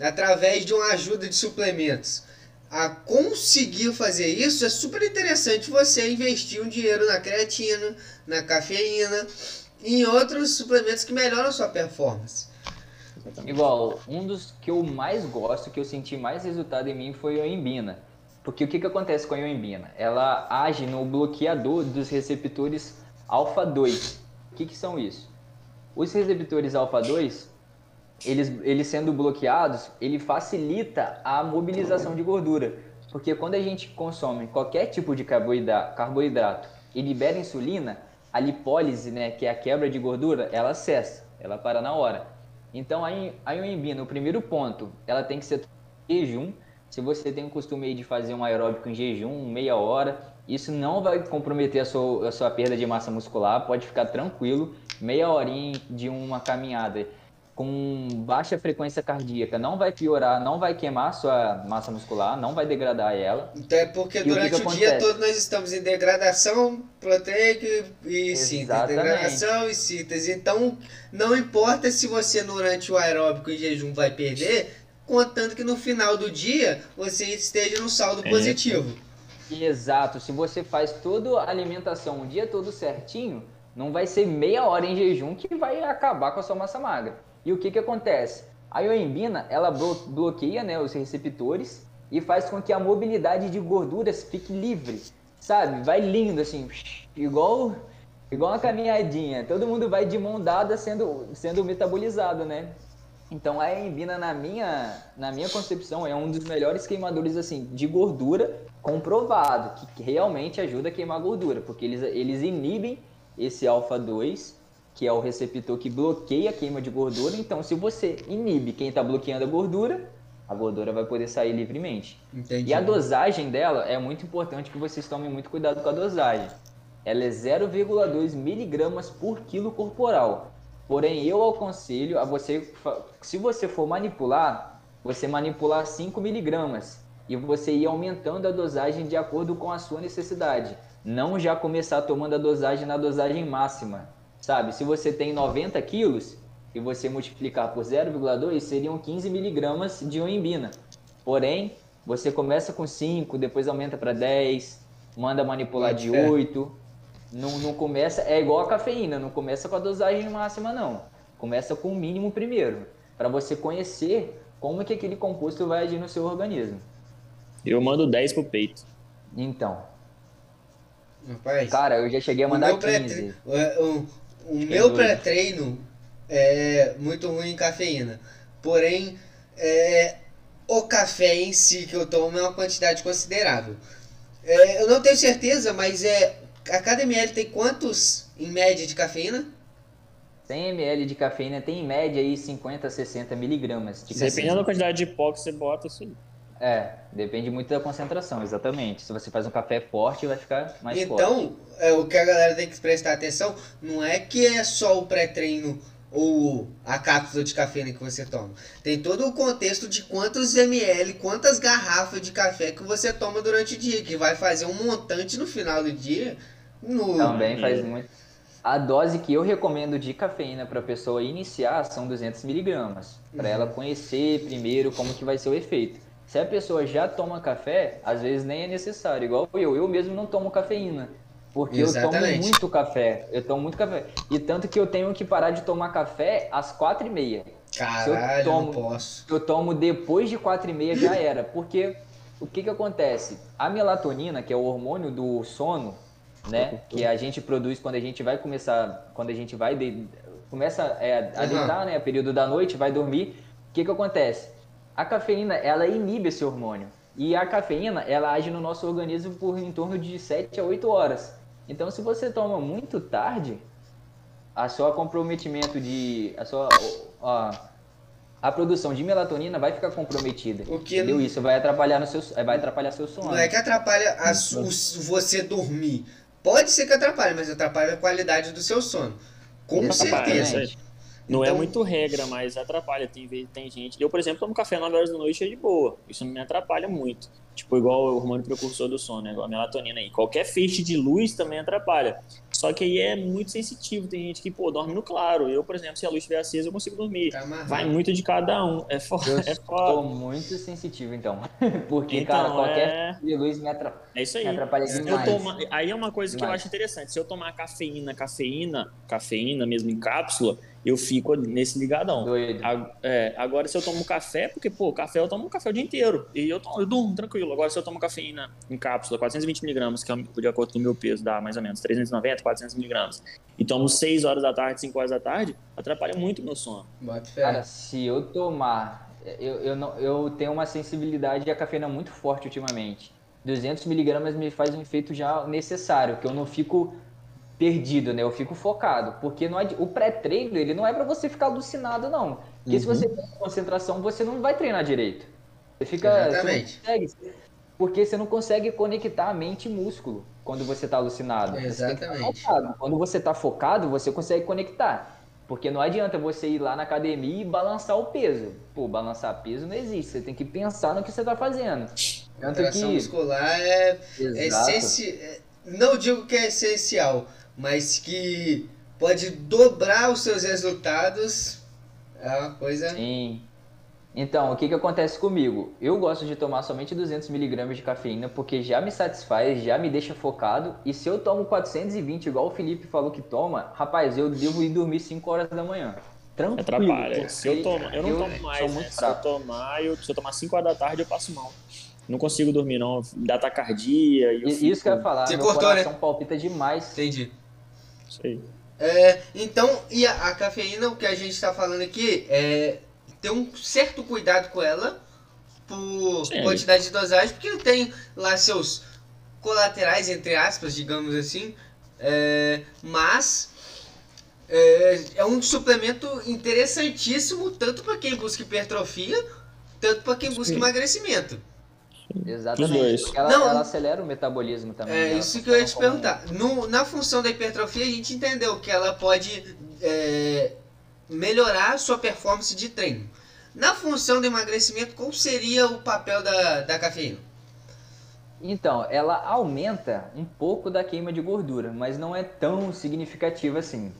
S1: através de uma ajuda de suplementos, a conseguir fazer isso, é super interessante você investir um dinheiro na creatina, na cafeína e em outros suplementos que melhoram a sua performance.
S2: Igual, um dos que eu mais gosto, que eu senti mais resultado em mim foi a ioimbina. Porque o que, que acontece com a ioimbina? Ela age no bloqueador dos receptores alfa-2. O que, que são isso? Os receptores alfa-2, eles, eles sendo bloqueados, ele facilita a mobilização de gordura. Porque quando a gente consome qualquer tipo de carboidra- carboidrato e libera insulina, a lipólise, né, que é a quebra de gordura, ela cessa, ela para na hora. Então a a o primeiro ponto, ela tem que ser em jejum. Se você tem o costume de fazer um aeróbico em jejum, meia hora, isso não vai comprometer a sua, a sua perda de massa muscular, pode ficar tranquilo. Meia horinha de uma caminhada com baixa frequência cardíaca não vai piorar, não vai queimar sua massa muscular, não vai degradar ela.
S1: Então é porque
S2: E o que
S1: durante
S2: que
S1: o dia todo nós estamos em degradação proteica e síntese.
S2: Exatamente.
S1: Degradação e síntese. Então não importa se você durante o aeróbico em jejum vai perder, contanto que no final do dia você esteja no saldo
S3: É.
S1: positivo.
S2: Exato, se você faz toda a alimentação o dia todo certinho, Não vai ser meia hora em jejum que vai acabar com a sua massa magra. E o que que acontece? A ioimbina, ela bloqueia né, os receptores e faz com que a mobilidade de gorduras fique livre, sabe? Vai lindo assim, igual igual uma caminhadinha. Todo mundo vai de mão dada sendo sendo metabolizado, né? Então a embina na minha na minha concepção é um dos melhores queimadores assim de gordura comprovado, que realmente ajuda a queimar gordura, porque eles eles inibem esse alfa 2, que é o receptor que bloqueia a queima de gordura. Então se você inibe quem está bloqueando a gordura, a gordura vai poder sair livremente. Entendi. E a dosagem dela é muito importante que vocês tomem muito cuidado com a dosagem. Ela é 0,2 miligramas por quilo corporal. Porém, eu aconselho a você, se você for manipular, você manipular 5 miligramas e você ir aumentando a dosagem de acordo com a sua necessidade. Não já começar tomando a dosagem na dosagem máxima, sabe? Se você tem 90 quilos, e você multiplicar por 0,2 seriam 15 miligramas de oimbina. Porém, você começa com 5, depois aumenta para 10, manda manipular de 8. Não, não começa, é igual a cafeína, não começa com a dosagem máxima não. Começa com o mínimo primeiro, para você conhecer como que aquele composto vai agir no seu organismo.
S3: Eu mando 10 pro peito.
S2: Então.
S1: Rapaz,
S2: cara, eu já cheguei a mandar 15.
S1: O, o, o meu pré-treino é muito ruim em cafeína. Porém, é, o café em si que eu tomo é uma quantidade considerável. É, eu não tenho certeza, mas é a cada ml tem quantos em média de cafeína?
S2: 100 ml de cafeína tem em média aí 50 a 60 miligramas de
S3: Dependendo da quantidade de pó que você bota, isso
S2: É, depende muito da concentração, exatamente. Se você faz um café forte, vai ficar mais
S1: então,
S2: forte.
S1: Então, é, o que a galera tem que prestar atenção não é que é só o pré-treino ou a cápsula de cafeína que você toma. Tem todo o contexto de quantos ml, quantas garrafas de café que você toma durante o dia, que vai fazer um montante no final do dia. No...
S2: Também faz muito. A dose que eu recomendo de cafeína para a pessoa iniciar são 200 miligramas, para uhum. ela conhecer primeiro como que vai ser o efeito. Se a pessoa já toma café, às vezes nem é necessário, igual eu, eu mesmo não tomo cafeína. Porque Exatamente. eu tomo muito café. Eu tomo muito café. E tanto que eu tenho que parar de tomar café às quatro e meia.
S1: Caralho, eu tomo, não posso.
S2: Eu tomo depois de quatro e meia já era. Porque o que que acontece? A melatonina, que é o hormônio do sono, né? Que a gente produz quando a gente vai começar, quando a gente vai de, começa é, a deitar, uhum. né? Período da noite, vai dormir. O que que acontece? A cafeína, ela inibe esse hormônio. E a cafeína, ela age no nosso organismo por em torno de 7 a 8 horas. Então, se você toma muito tarde, a sua comprometimento de. A sua. A, a produção de melatonina vai ficar comprometida. O que entendeu? Isso vai atrapalhar no seu, vai atrapalhar seu sono.
S1: Não é que atrapalha a, o, você dormir. Pode ser que atrapalhe, mas atrapalha a qualidade do seu sono. Com certeza.
S3: Não é então... é muito regra, mas atrapalha. Tem, tem gente. Eu, por exemplo, tomo café 9 horas da noite é de boa. Isso não me atrapalha muito. Tipo, igual o hormônio precursor do sono, né? igual a melatonina aí. Qualquer feixe de luz também atrapalha. Só que aí é muito sensitivo. Tem gente que, pô, dorme no claro. Eu, por exemplo, se a luz estiver acesa, eu consigo dormir. Tá Vai muito de cada um. É foda. Eu é
S2: foda. muito sensitivo, então. Porque, então, cara, qualquer é... de luz me, atrapalha.
S3: É isso aí.
S2: Me atrapalha demais.
S3: Toma... Aí é uma coisa demais. que eu acho interessante. Se eu tomar cafeína, cafeína, cafeína mesmo em cápsula, eu fico nesse ligadão.
S2: Doido.
S3: É, agora, se eu tomo café, porque, pô, café eu tomo café o dia inteiro. E eu, tomo, eu durmo tranquilo. Agora, se eu tomo cafeína em cápsula, 420mg, que é de acordo com o meu peso, dá mais ou menos 390, 400mg, e tomo 6 horas da tarde, 5 horas da tarde, atrapalha muito o meu sono.
S2: Cara, se eu tomar. Eu, eu, não, eu tenho uma sensibilidade à cafeína muito forte ultimamente. 200mg me faz um efeito já necessário, que eu não fico perdido, né? Eu fico focado, porque não é, o pré-treino ele não é para você ficar alucinado não. Porque uhum. se você tem concentração, você não vai treinar direito. Você fica
S1: Exatamente.
S2: Você consegue, porque você não consegue conectar a mente e músculo quando você está alucinado.
S1: Exatamente.
S2: Você quando você está focado, você consegue conectar. Porque não adianta você ir lá na academia e balançar o peso. Pô, balançar peso não existe. Você tem que pensar no que você está fazendo.
S1: Tanto que... muscular é, é essencial. É, não digo que é essencial, mas que pode dobrar os seus resultados, é uma coisa.
S2: Sim. Então, o que, que acontece comigo? Eu gosto de tomar somente 200mg de cafeína porque já me satisfaz, já me deixa focado. E se eu tomo 420, igual o Felipe falou que toma, rapaz, eu devo ir dormir 5 horas da manhã. Tranquilo.
S3: Atrapalha. Se eu, tomo, eu não
S2: eu
S3: tomo mais,
S2: sou
S3: né?
S2: muito
S3: Se eu tomar, eu, se eu tomar 5 horas da tarde, eu passo mal. Não consigo dormir, não. Dá tacardia. E eu
S2: E-
S3: fico-
S2: Isso que eu ia falar,
S1: Você
S2: meu
S1: cortou, né?
S2: coração palpita demais.
S1: Entendi. É, então, e a, a cafeína, o que a gente está falando aqui é ter um certo cuidado com ela por
S3: Sim.
S1: quantidade de dosagem, porque tem lá seus colaterais, entre aspas, digamos assim, é, mas é, é um suplemento interessantíssimo tanto para quem busca hipertrofia, tanto para quem busca
S3: Sim.
S1: emagrecimento.
S2: Exatamente. ela,
S1: Não.
S2: ela acelera o metabolismo também.
S1: É
S2: ela
S1: isso que eu ia te perguntar. No- na função da hipertrofia, a gente entendeu que ela pode é, melhorar a sua performance de treino. Na função do emagrecimento, qual seria o papel da, da cafeína?
S2: Então, ela aumenta um pouco da queima de gordura, mas não é tão significativa assim.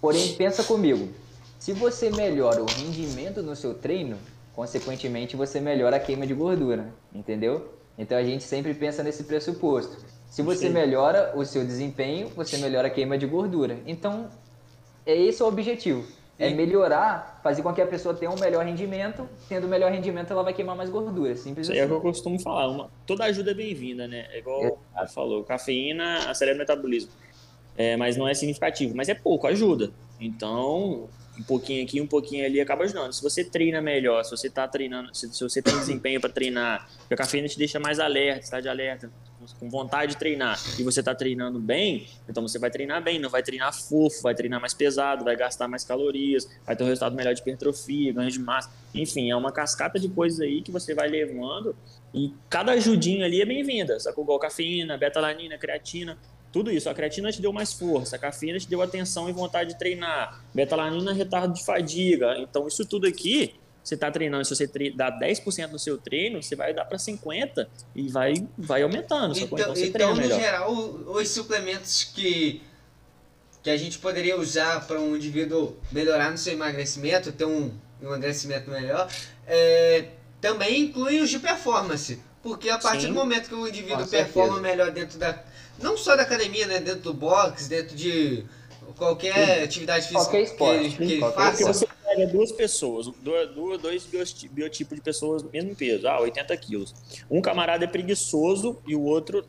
S2: Porém, pensa comigo, se você melhora o rendimento no seu treino, consequentemente você melhora a queima de gordura, entendeu? Então a gente sempre pensa nesse pressuposto. Se você
S3: Sim.
S2: melhora o seu desempenho, você melhora a queima de gordura. Então, é esse o objetivo. É melhorar, fazer com que a pessoa tenha um melhor rendimento. Tendo melhor rendimento, ela vai queimar mais gordura. Simples
S3: Isso aí é o que
S2: assim.
S3: eu costumo falar. Uma, toda ajuda é bem-vinda, né? É igual o falou, cafeína acelera o metabolismo. É, mas não é significativo, mas é pouco, ajuda. Então, um pouquinho aqui, um pouquinho ali acaba ajudando. Se você treina melhor, se você está treinando, se, se você tem desempenho para treinar, a cafeína te deixa mais alerta, está de alerta, com vontade de treinar, e você está treinando bem, então você vai treinar bem, não vai treinar fofo, vai treinar mais pesado, vai gastar mais calorias, vai ter um resultado melhor de hipertrofia, ganho de massa. Enfim, é uma cascata de coisas aí que você vai levando e cada ajudinha ali é bem-vinda. Sacou? Igual cafeína, betalanina, creatina, tudo isso. A creatina te deu mais força, a cafeína te deu atenção e vontade de treinar, betalanina, retardo de fadiga. Então, isso tudo aqui, você está treinando, se você tre- dá 10% no seu treino, você vai dar para 50% e vai, vai aumentando.
S1: Então,
S3: Então,
S1: então, no
S3: melhor.
S1: geral, os suplementos que, que a gente poderia usar para um indivíduo melhorar no seu emagrecimento, ter um emagrecimento melhor, é, também incluem os de performance. Porque a partir
S3: Sim.
S1: do momento que o indivíduo
S2: Com
S1: performa
S2: certeza.
S1: melhor dentro da. Não só da academia, né? Dentro do box, dentro de qualquer atividade física
S2: Qualquer esporte,
S1: que ele, que ele
S2: qualquer
S3: Porque
S1: faça.
S3: você pega duas pessoas, do- do- dois biotipos de pessoas, mesmo peso, ah, 80 quilos. Um camarada é preguiçoso e o outro,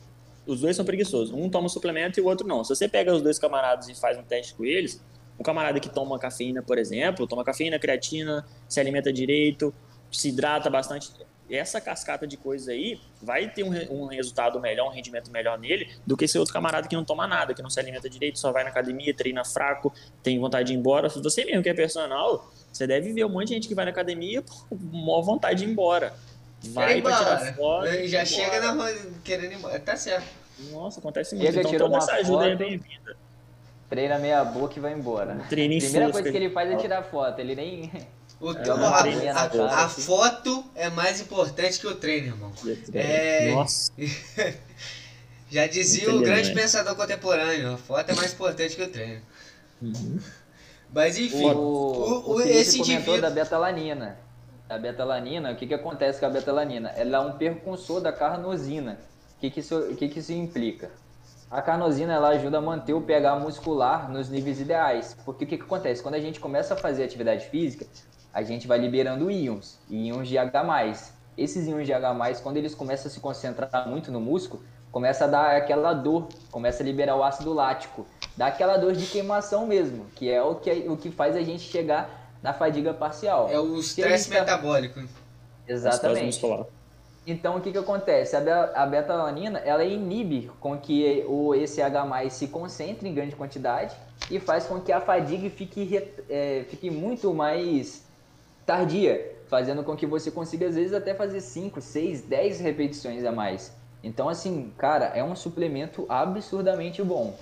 S3: os dois são preguiçosos. Um toma suplemento e o outro não. Se você pega os dois camaradas e faz um teste com eles, um camarada que toma cafeína, por exemplo, toma cafeína, creatina, se alimenta direito, se hidrata bastante. Essa cascata de coisas aí vai ter um, um resultado melhor, um rendimento melhor nele do que esse outro camarada que não toma nada, que não se alimenta direito, só vai na academia, treina fraco, tem vontade de ir embora. Se você mesmo que é personal, você deve ver um monte de gente que vai na academia por maior vontade de ir embora. Vai
S1: ir
S3: pra tirar
S1: embora.
S3: foto.
S1: Já
S3: embora.
S1: chega na rua querendo ir embora. Tá certo.
S3: Nossa, acontece muito.
S2: Chega,
S3: então toda essa ajuda aí é
S2: foto.
S3: bem-vinda.
S2: Treina meia boca e vai embora.
S3: Treino em
S2: Primeira coisa que ele faz é tirar foto. Ele nem.
S1: O
S3: É,
S1: a, a- a
S2: assim.
S1: foto é mais importante que o treino, irmão. É.
S3: Nossa,
S1: Já dizia o
S3: Infelizmente.
S1: grande pensador contemporâneo, a foto é mais importante que o treino.
S3: Uhum.
S1: Mas enfim,
S2: O,
S1: o-
S2: o,
S1: o- esse indivíduo-
S2: da betalanina. A betalanina, o que, que acontece com a betalanina? Ela é um percussor da carnosina. O que, que, isso, o que, que isso implica? A carnosina ela ajuda a manter o pH muscular nos níveis ideais. Porque o que, que acontece? Quando a gente começa a fazer atividade física, a gente vai liberando íons, íons de H+. Esses íons de H+, quando eles começam a se concentrar muito no músculo, começa a dar aquela dor, começa a liberar o ácido lático. Dá aquela dor de queimação mesmo, que é o que, o que faz a gente chegar na fadiga parcial.
S1: é o estresse
S2: tá-
S1: metabólico.
S3: estresse
S2: Exatamente.
S3: muscular.
S2: Então, o que, que acontece? A, be- a betalanina, ela inibe com que o, esse H+, se concentre em grande quantidade e faz com que a fadiga fique, é, fique muito mais tardia, fazendo com que você consiga, às vezes, até fazer 5, 6, 10 repetições a mais. Então, assim, cara, é um suplemento absurdamente bom.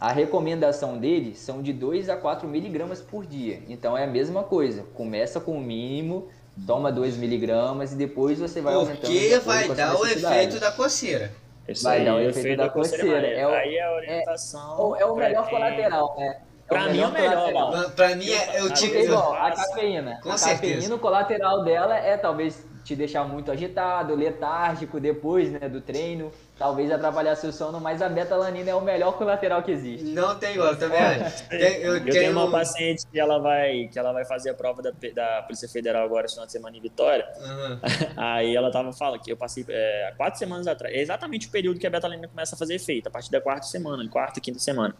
S2: A recomendação dele são de 2 a 4 miligramas por dia. Então é a mesma coisa. Começa com o mínimo, toma 2 miligramas e depois você vai aumentando. de
S1: Porque vai dar o efeito da coceira.
S3: Isso
S2: Vai
S3: aí,
S2: dar o
S3: é
S2: efeito da
S3: coceira
S2: coceira.
S3: amarela.
S2: É o-
S3: aí é a orientação.
S2: Ou É o melhor
S3: quem-
S2: colateral, né?
S3: Pra mim é o melhor, mano.
S1: Pra mim, é, eu tive.
S2: igual, a cafeína.
S1: Com
S2: a
S1: certeza.
S2: cafeína, o colateral dela é talvez te deixar muito agitado, letárgico depois né, do treino, talvez atrapalhar seu sono, mas a betalanina é o melhor colateral que existe.
S1: Não tem igual, também acho. Tem- Eu,
S3: Eu tenho uma paciente que ela vai, que ela vai fazer a prova da, da Polícia Federal agora esse final de semana em Vitória.
S1: Aham.
S3: Aí ela tava falando que eu passei é, há quatro semanas atrás. É exatamente o período que a betalanina começa a fazer efeito, a partir da quarta semana, quarta e quinta semana.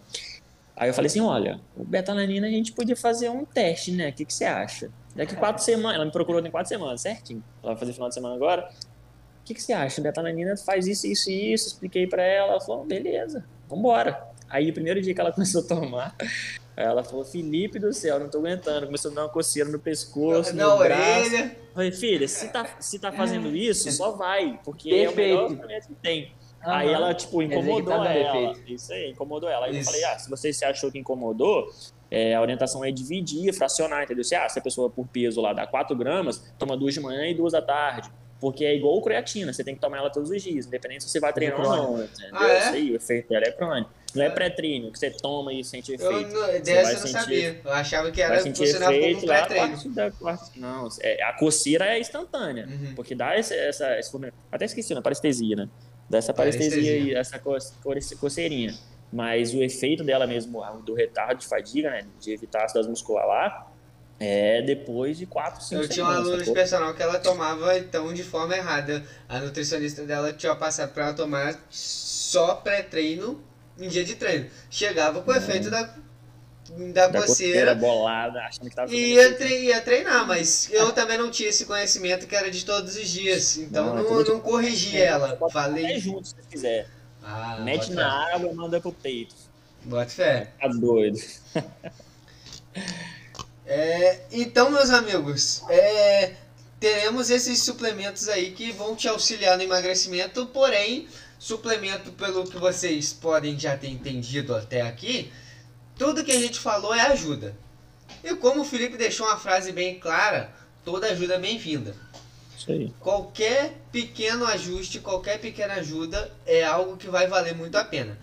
S3: Aí eu falei assim: olha, o betalanina a gente podia fazer um teste, né? O que, que você acha? Daqui quatro semanas, ela me procurou em quatro semanas, certinho. Ela vai fazer final de semana agora. O que, que você acha? Betalanina faz isso, isso e isso. Expliquei pra ela. Ela falou: beleza, vambora. Aí o primeiro dia que ela começou a tomar, ela falou: Felipe do céu, não tô aguentando. Começou a dar uma coceira no pescoço,
S1: Na
S3: no braço.
S1: orelha.
S3: Falei, filha, se tá, se tá fazendo isso, só vai, porque é o
S2: Perfeito.
S3: melhor que tem. Aí ela, tipo, incomodou
S2: tá
S3: ela. Isso aí, incomodou ela. Aí eu
S1: Isso.
S3: falei, ah, se você se achou que incomodou, é, a orientação é dividir, fracionar, entendeu? Se, ah, se a pessoa por peso lá dá 4 gramas, toma duas de manhã e duas da tarde. Porque é igual creatina, você tem que tomar ela todos os dias, independente se você vai treinar ou não. Entendeu?
S1: Ah, é?
S3: Isso aí, o efeito dela é crônico. Não é pré-treino, que você toma e sente
S1: Eu
S3: efeito.
S1: não,
S3: Você
S1: dessa
S3: vai
S1: eu não
S3: sentir-
S1: sabia. Eu achava que era funcionava como um
S3: efeito lá a
S1: pré-treino.
S3: Não, é, a coceira é instantânea.
S1: Uhum.
S3: Porque dá essa, essa, esse. Até esqueci, né? Parestesia, né? Dá essa parestesia e essa co- co- coceirinha. Mas o efeito dela mesmo, a- do retardo de fadiga, né? De evitar ácido muscular lá, é depois de 4, 5
S1: Eu tinha uma aluna de personal que ela tomava então de forma errada. A nutricionista dela tinha passado pra ela tomar só pré-treino em dia de treino. Chegava com o efeito da, da,
S3: da
S1: coceira
S3: coceira bolada, achando que tava
S1: e ia, tre- ia treinar, mas eu também não tinha esse conhecimento que era de todos os dias. Então
S3: Não,
S1: não,
S3: é
S1: não,
S3: tudo-
S1: corrigi ela.
S3: Pode
S1: Falei.
S3: até junto, se quiser.
S1: Ah,
S3: Mete na
S1: fé.
S3: água e manda pro peito.
S1: Bota fé.
S3: Tá doido.
S1: É, então, meus amigos, é, teremos esses suplementos aí que vão te auxiliar no emagrecimento, porém, suplemento, pelo que vocês podem já ter entendido até aqui, tudo que a gente falou é ajuda. E como o Felipe deixou uma frase bem clara, toda ajuda é bem-vinda. Qualquer pequeno ajuste, qualquer pequena ajuda é algo que vai valer muito a pena.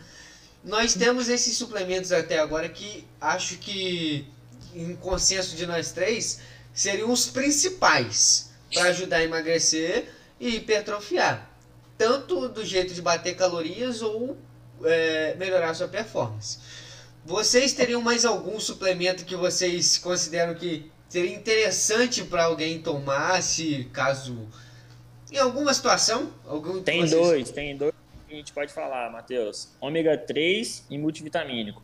S1: Nós temos esses suplementos até agora que acho que, em consenso de nós três, seriam os principais para ajudar a emagrecer e hipertrofiar. Tanto do jeito de bater calorias ou é, melhorar sua performance. Vocês teriam mais algum suplemento que vocês consideram que seria interessante para alguém tomar, se caso. Em alguma situação? Algum
S3: Tem
S1: vocês-
S3: dois, tem dois que a gente pode falar, Matheus. Ômega 3 e multivitamínico.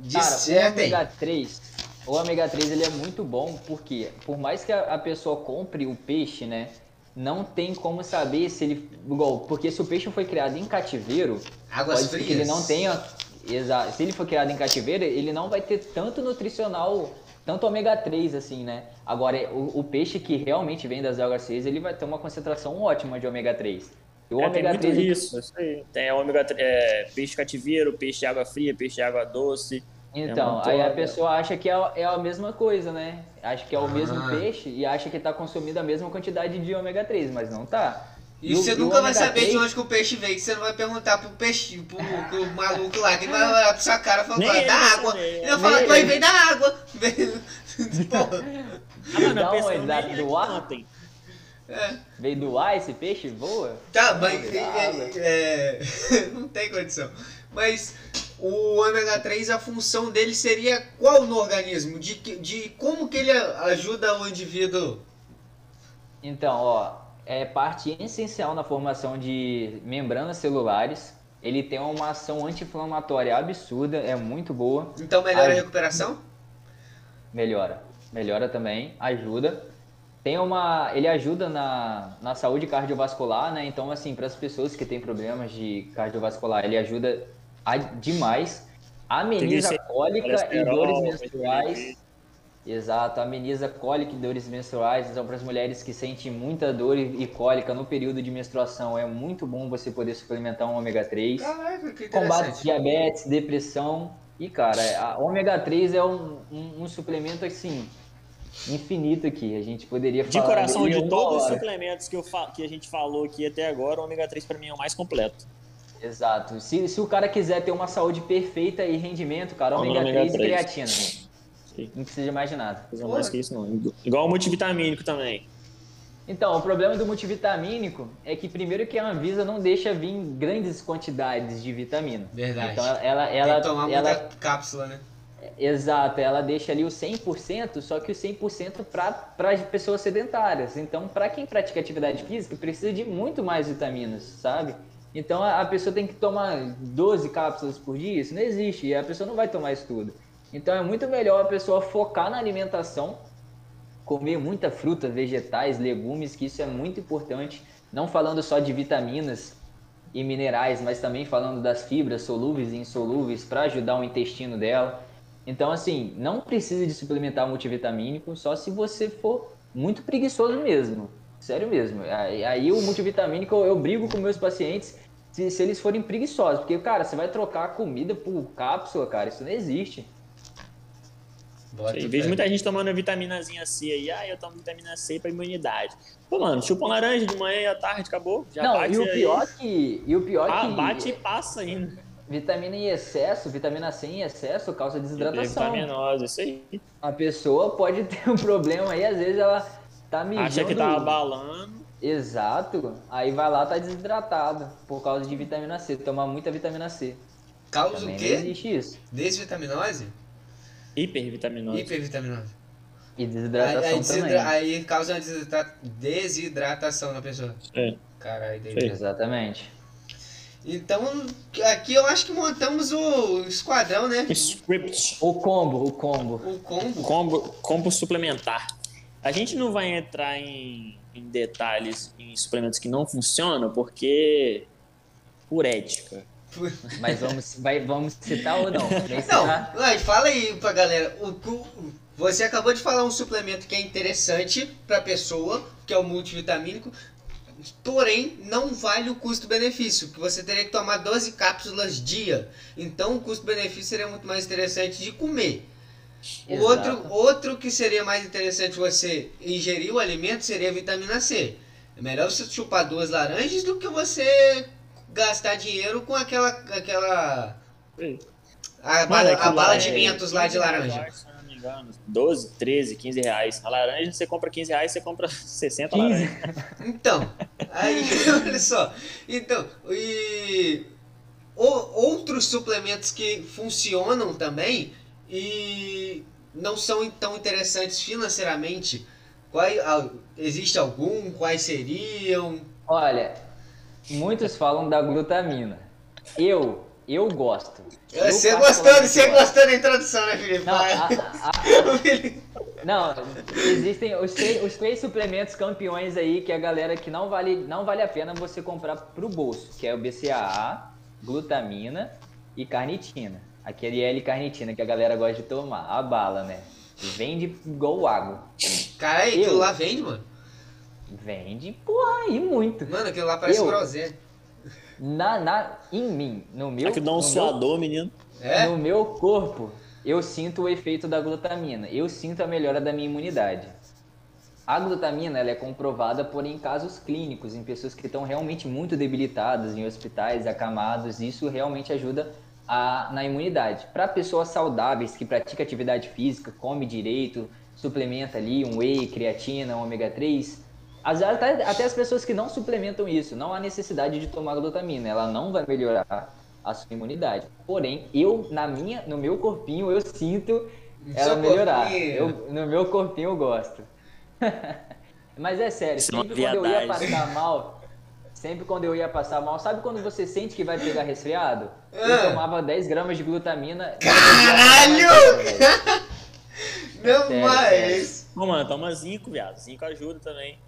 S1: De
S2: Cara, o
S1: certo, hein?
S2: ômega 3, o ômega 3 ele é muito bom porque por mais que a, a pessoa compre o peixe, né, não tem como saber se ele igual, porque se o peixe foi criado em cativeiro,
S1: Águas
S2: pode ser
S1: frias.
S2: que ele não tenha exato, se ele for criado em cativeiro, ele não vai ter tanto nutricional, tanto ômega 3 assim, né? Agora o, o peixe que realmente vem das algas frias, ele vai ter uma concentração ótima de ômega 3. E o
S3: É, tem
S2: ômega
S3: muito
S2: 3 ele-
S3: isso, isso aí. Tem ômega é, peixe cativeiro, peixe de água fria, peixe de água doce.
S2: Então,
S3: muito
S2: aí a pessoa acha que é, é a mesma coisa, né? Acha que é o mesmo
S1: Ah.
S2: peixe e acha que tá consumindo a mesma quantidade de ômega 3, mas não tá.
S1: E você
S2: o
S1: nunca vai saber de
S2: 3
S1: onde que o peixe veio, que você não vai perguntar pro peixe, pro, pro maluco lá, que ele vai olhar pra sua cara e falar,
S3: Nem
S1: "Ah,
S3: ele
S1: da água. Ele
S3: é.
S1: vai falar,
S2: Nem
S1: "Pô, ele vem da água. Porra.
S3: Ah, mano, nem
S2: do
S3: é
S2: ar?
S3: ontem.
S1: É.
S2: Veio do ar esse peixe? Voa?
S1: Tá,
S2: Não,
S1: mas é,
S2: água.
S1: é, não tem condição. Mas o ômega 3, a função dele seria qual no organismo? De, que- de como que ele ajuda o indivíduo?
S2: Então, ó, é parte essencial na formação de membranas celulares. Ele tem uma ação anti-inflamatória absurda, é muito boa.
S1: Então melhora a recuperação?
S2: Melhora. Melhora também, ajuda. Tem uma. Ele ajuda na, na saúde cardiovascular, né? Então, assim, para as pessoas que têm problemas de cardiovascular, ele ajuda a- demais. Ameniza cólica e dores menstruais.
S3: De-
S2: Exato, ameniza cólica e dores menstruais. Então, para as mulheres que sentem muita dor e cólica no período de menstruação, é muito bom você poder suplementar um ômega 3
S1: Caraca, que
S2: combate diabetes, depressão. E, cara, a ômega 3 é um, um, um suplemento, assim, infinito aqui. A gente poderia
S3: De
S2: falar
S3: coração,
S2: dele
S3: de todos os suplementos que, eu que a gente falou aqui até agora, o ômega 3 pra mim é o mais completo.
S2: Exato. Se, se o cara quiser ter uma saúde perfeita e rendimento, cara,
S3: Toma
S2: ômega 3 e
S3: ômega 3.
S2: creatina.
S3: Sim.
S2: Não precisa de mais nada.
S3: Não mais que isso, não. Igual o multivitamínico também.
S2: Então, o problema do multivitamínico é que primeiro que a Anvisa não deixa vir grandes quantidades de vitamina.
S1: Verdade.
S2: Então ela,
S1: Tem
S2: ela,
S1: que tomar
S2: ela,
S1: muita cápsula, né?
S2: Exato, ela deixa ali o 100%, só que o 100% para pessoas sedentárias. Então, para quem pratica atividade física, precisa de muito mais vitaminas, sabe? Então, a, a pessoa tem que tomar 12 cápsulas por dia, isso não existe, e a pessoa não vai tomar isso tudo. Então, é muito melhor a pessoa focar na alimentação, comer muita fruta, vegetais, legumes, que isso é muito importante, não falando só de vitaminas e minerais, mas também falando das fibras solúveis e insolúveis para ajudar o intestino dela. Então, assim, não precisa de suplementar multivitamínico só se você for muito preguiçoso mesmo. Sério mesmo. Aí, o multivitamínico eu, eu brigo com meus pacientes se, se eles forem preguiçosos. Porque, cara, você vai trocar comida por cápsula, cara, isso não existe.
S1: Bota
S3: vejo muita gente tomando vitaminazinha C aí. Ah, eu tomo vitamina C pra imunidade. Pô, mano, chupa uma laranja de manhã e à tarde, acabou. Já
S2: não,
S3: bate
S2: e o
S3: aí.
S2: pior que. E o pior
S3: Ah,
S2: que.
S3: bate e passa ainda.
S2: Vitamina em excesso, vitamina C em excesso causa desidratação.
S3: Vitaminose, isso aí.
S2: A pessoa pode ter um problema aí, às vezes ela tá mijando.
S3: Acha que tá abalando.
S2: Exato. Aí vai lá, tá desidratado por causa de vitamina C. Tomar muita vitamina C.
S1: Causa
S2: Também
S1: o
S2: não
S1: quê?
S2: existe isso.
S1: Desvitaminose?
S3: Hipervitaminose.
S1: Hipervitaminose.
S2: E
S1: Aí,
S2: desidratação
S1: aí,
S2: também.
S1: desidra- aí causa uma desidra- desidratação na pessoa.
S3: É.
S1: Caralho.
S2: Exatamente.
S1: Então, aqui eu acho que montamos o esquadrão, né?
S3: Script.
S2: O combo, o combo.
S1: O combo.
S3: Combo, combo suplementar. A gente não vai entrar em, em detalhes em suplementos que não funcionam, porque. por ética.
S2: Mas vamos, vai, vamos citar ou não?
S1: Não, Lai, fala aí pra galera. O, cu- você acabou de falar um suplemento que é interessante pra pessoa, que é o multivitamínico, porém não vale o custo-benefício, que você teria que tomar 12 cápsulas dia. Então o custo-benefício seria muito mais interessante de comer. O outro, outro que seria mais interessante você ingerir o alimento seria a vitamina C. É melhor você chupar duas laranjas do que você gastar dinheiro com aquela aquela a,
S3: Mano,
S1: bala, a
S3: aquilo
S1: bala
S3: lá
S1: de
S3: é
S1: mentos lá de
S3: 15 reais,
S1: laranja.
S3: Se eu não me engano. 12, 13, 15 reais. A laranja você compra 15 reais, você compra 60
S2: 15.
S3: laranjas.
S1: Então, aí, olha só. Então, e o- outros suplementos que funcionam também e não são tão interessantes financeiramente. Qual, ah, existe algum? Quais seriam?
S2: Olha, muitos falam da glutamina. Eu, eu gosto. Eu
S1: Você
S2: particularmente
S1: gostou, você
S2: gosto.
S1: gostou da introdução, né, Felipe?
S2: Não,
S1: Vai.
S2: a- a- Não, existem os três, os três suplementos campeões aí que a galera que não vale, não vale a pena você comprar pro bolso, que é o BCAA, glutamina e carnitina. Aquele L-carnitina que a galera gosta de tomar, a bala, né? Vende igual água.
S1: Cara, aquilo lá vende, mano.
S2: Vende, porra, e muito.
S1: Mano, aquilo lá parece
S2: Eu-
S1: groselha.
S2: Na, na, em mim, no meu,
S3: Aqui dá um
S2: no meu
S3: suador, menino.
S1: É?
S2: No meu corpo, eu sinto o efeito da glutamina. Eu sinto a melhora da minha imunidade. A glutamina ela é comprovada por em casos clínicos, em pessoas que estão realmente muito debilitadas, em hospitais, acamados. Isso realmente ajuda a, na imunidade. Para pessoas saudáveis que praticam atividade física, come direito, suplementa ali um whey, creatina, um ômega 3. Às vezes, até, até as pessoas que não suplementam isso, não há necessidade de tomar glutamina. Ela não vai melhorar a sua imunidade. Porém, eu, na minha, no meu corpinho, eu sinto ela melhorar. Eu, no meu corpinho eu gosto. Mas é sério,
S3: Isso é
S2: sempre quando eu ia passar mal, sempre quando eu ia passar mal, sabe quando você sente que vai pegar resfriado?
S1: Ah.
S2: Eu tomava 10 gramas de glutamina.
S1: Caralho! Não
S2: Sério,
S1: mais!
S3: Ô, mano, toma zinco, viado. Zinco ajuda também.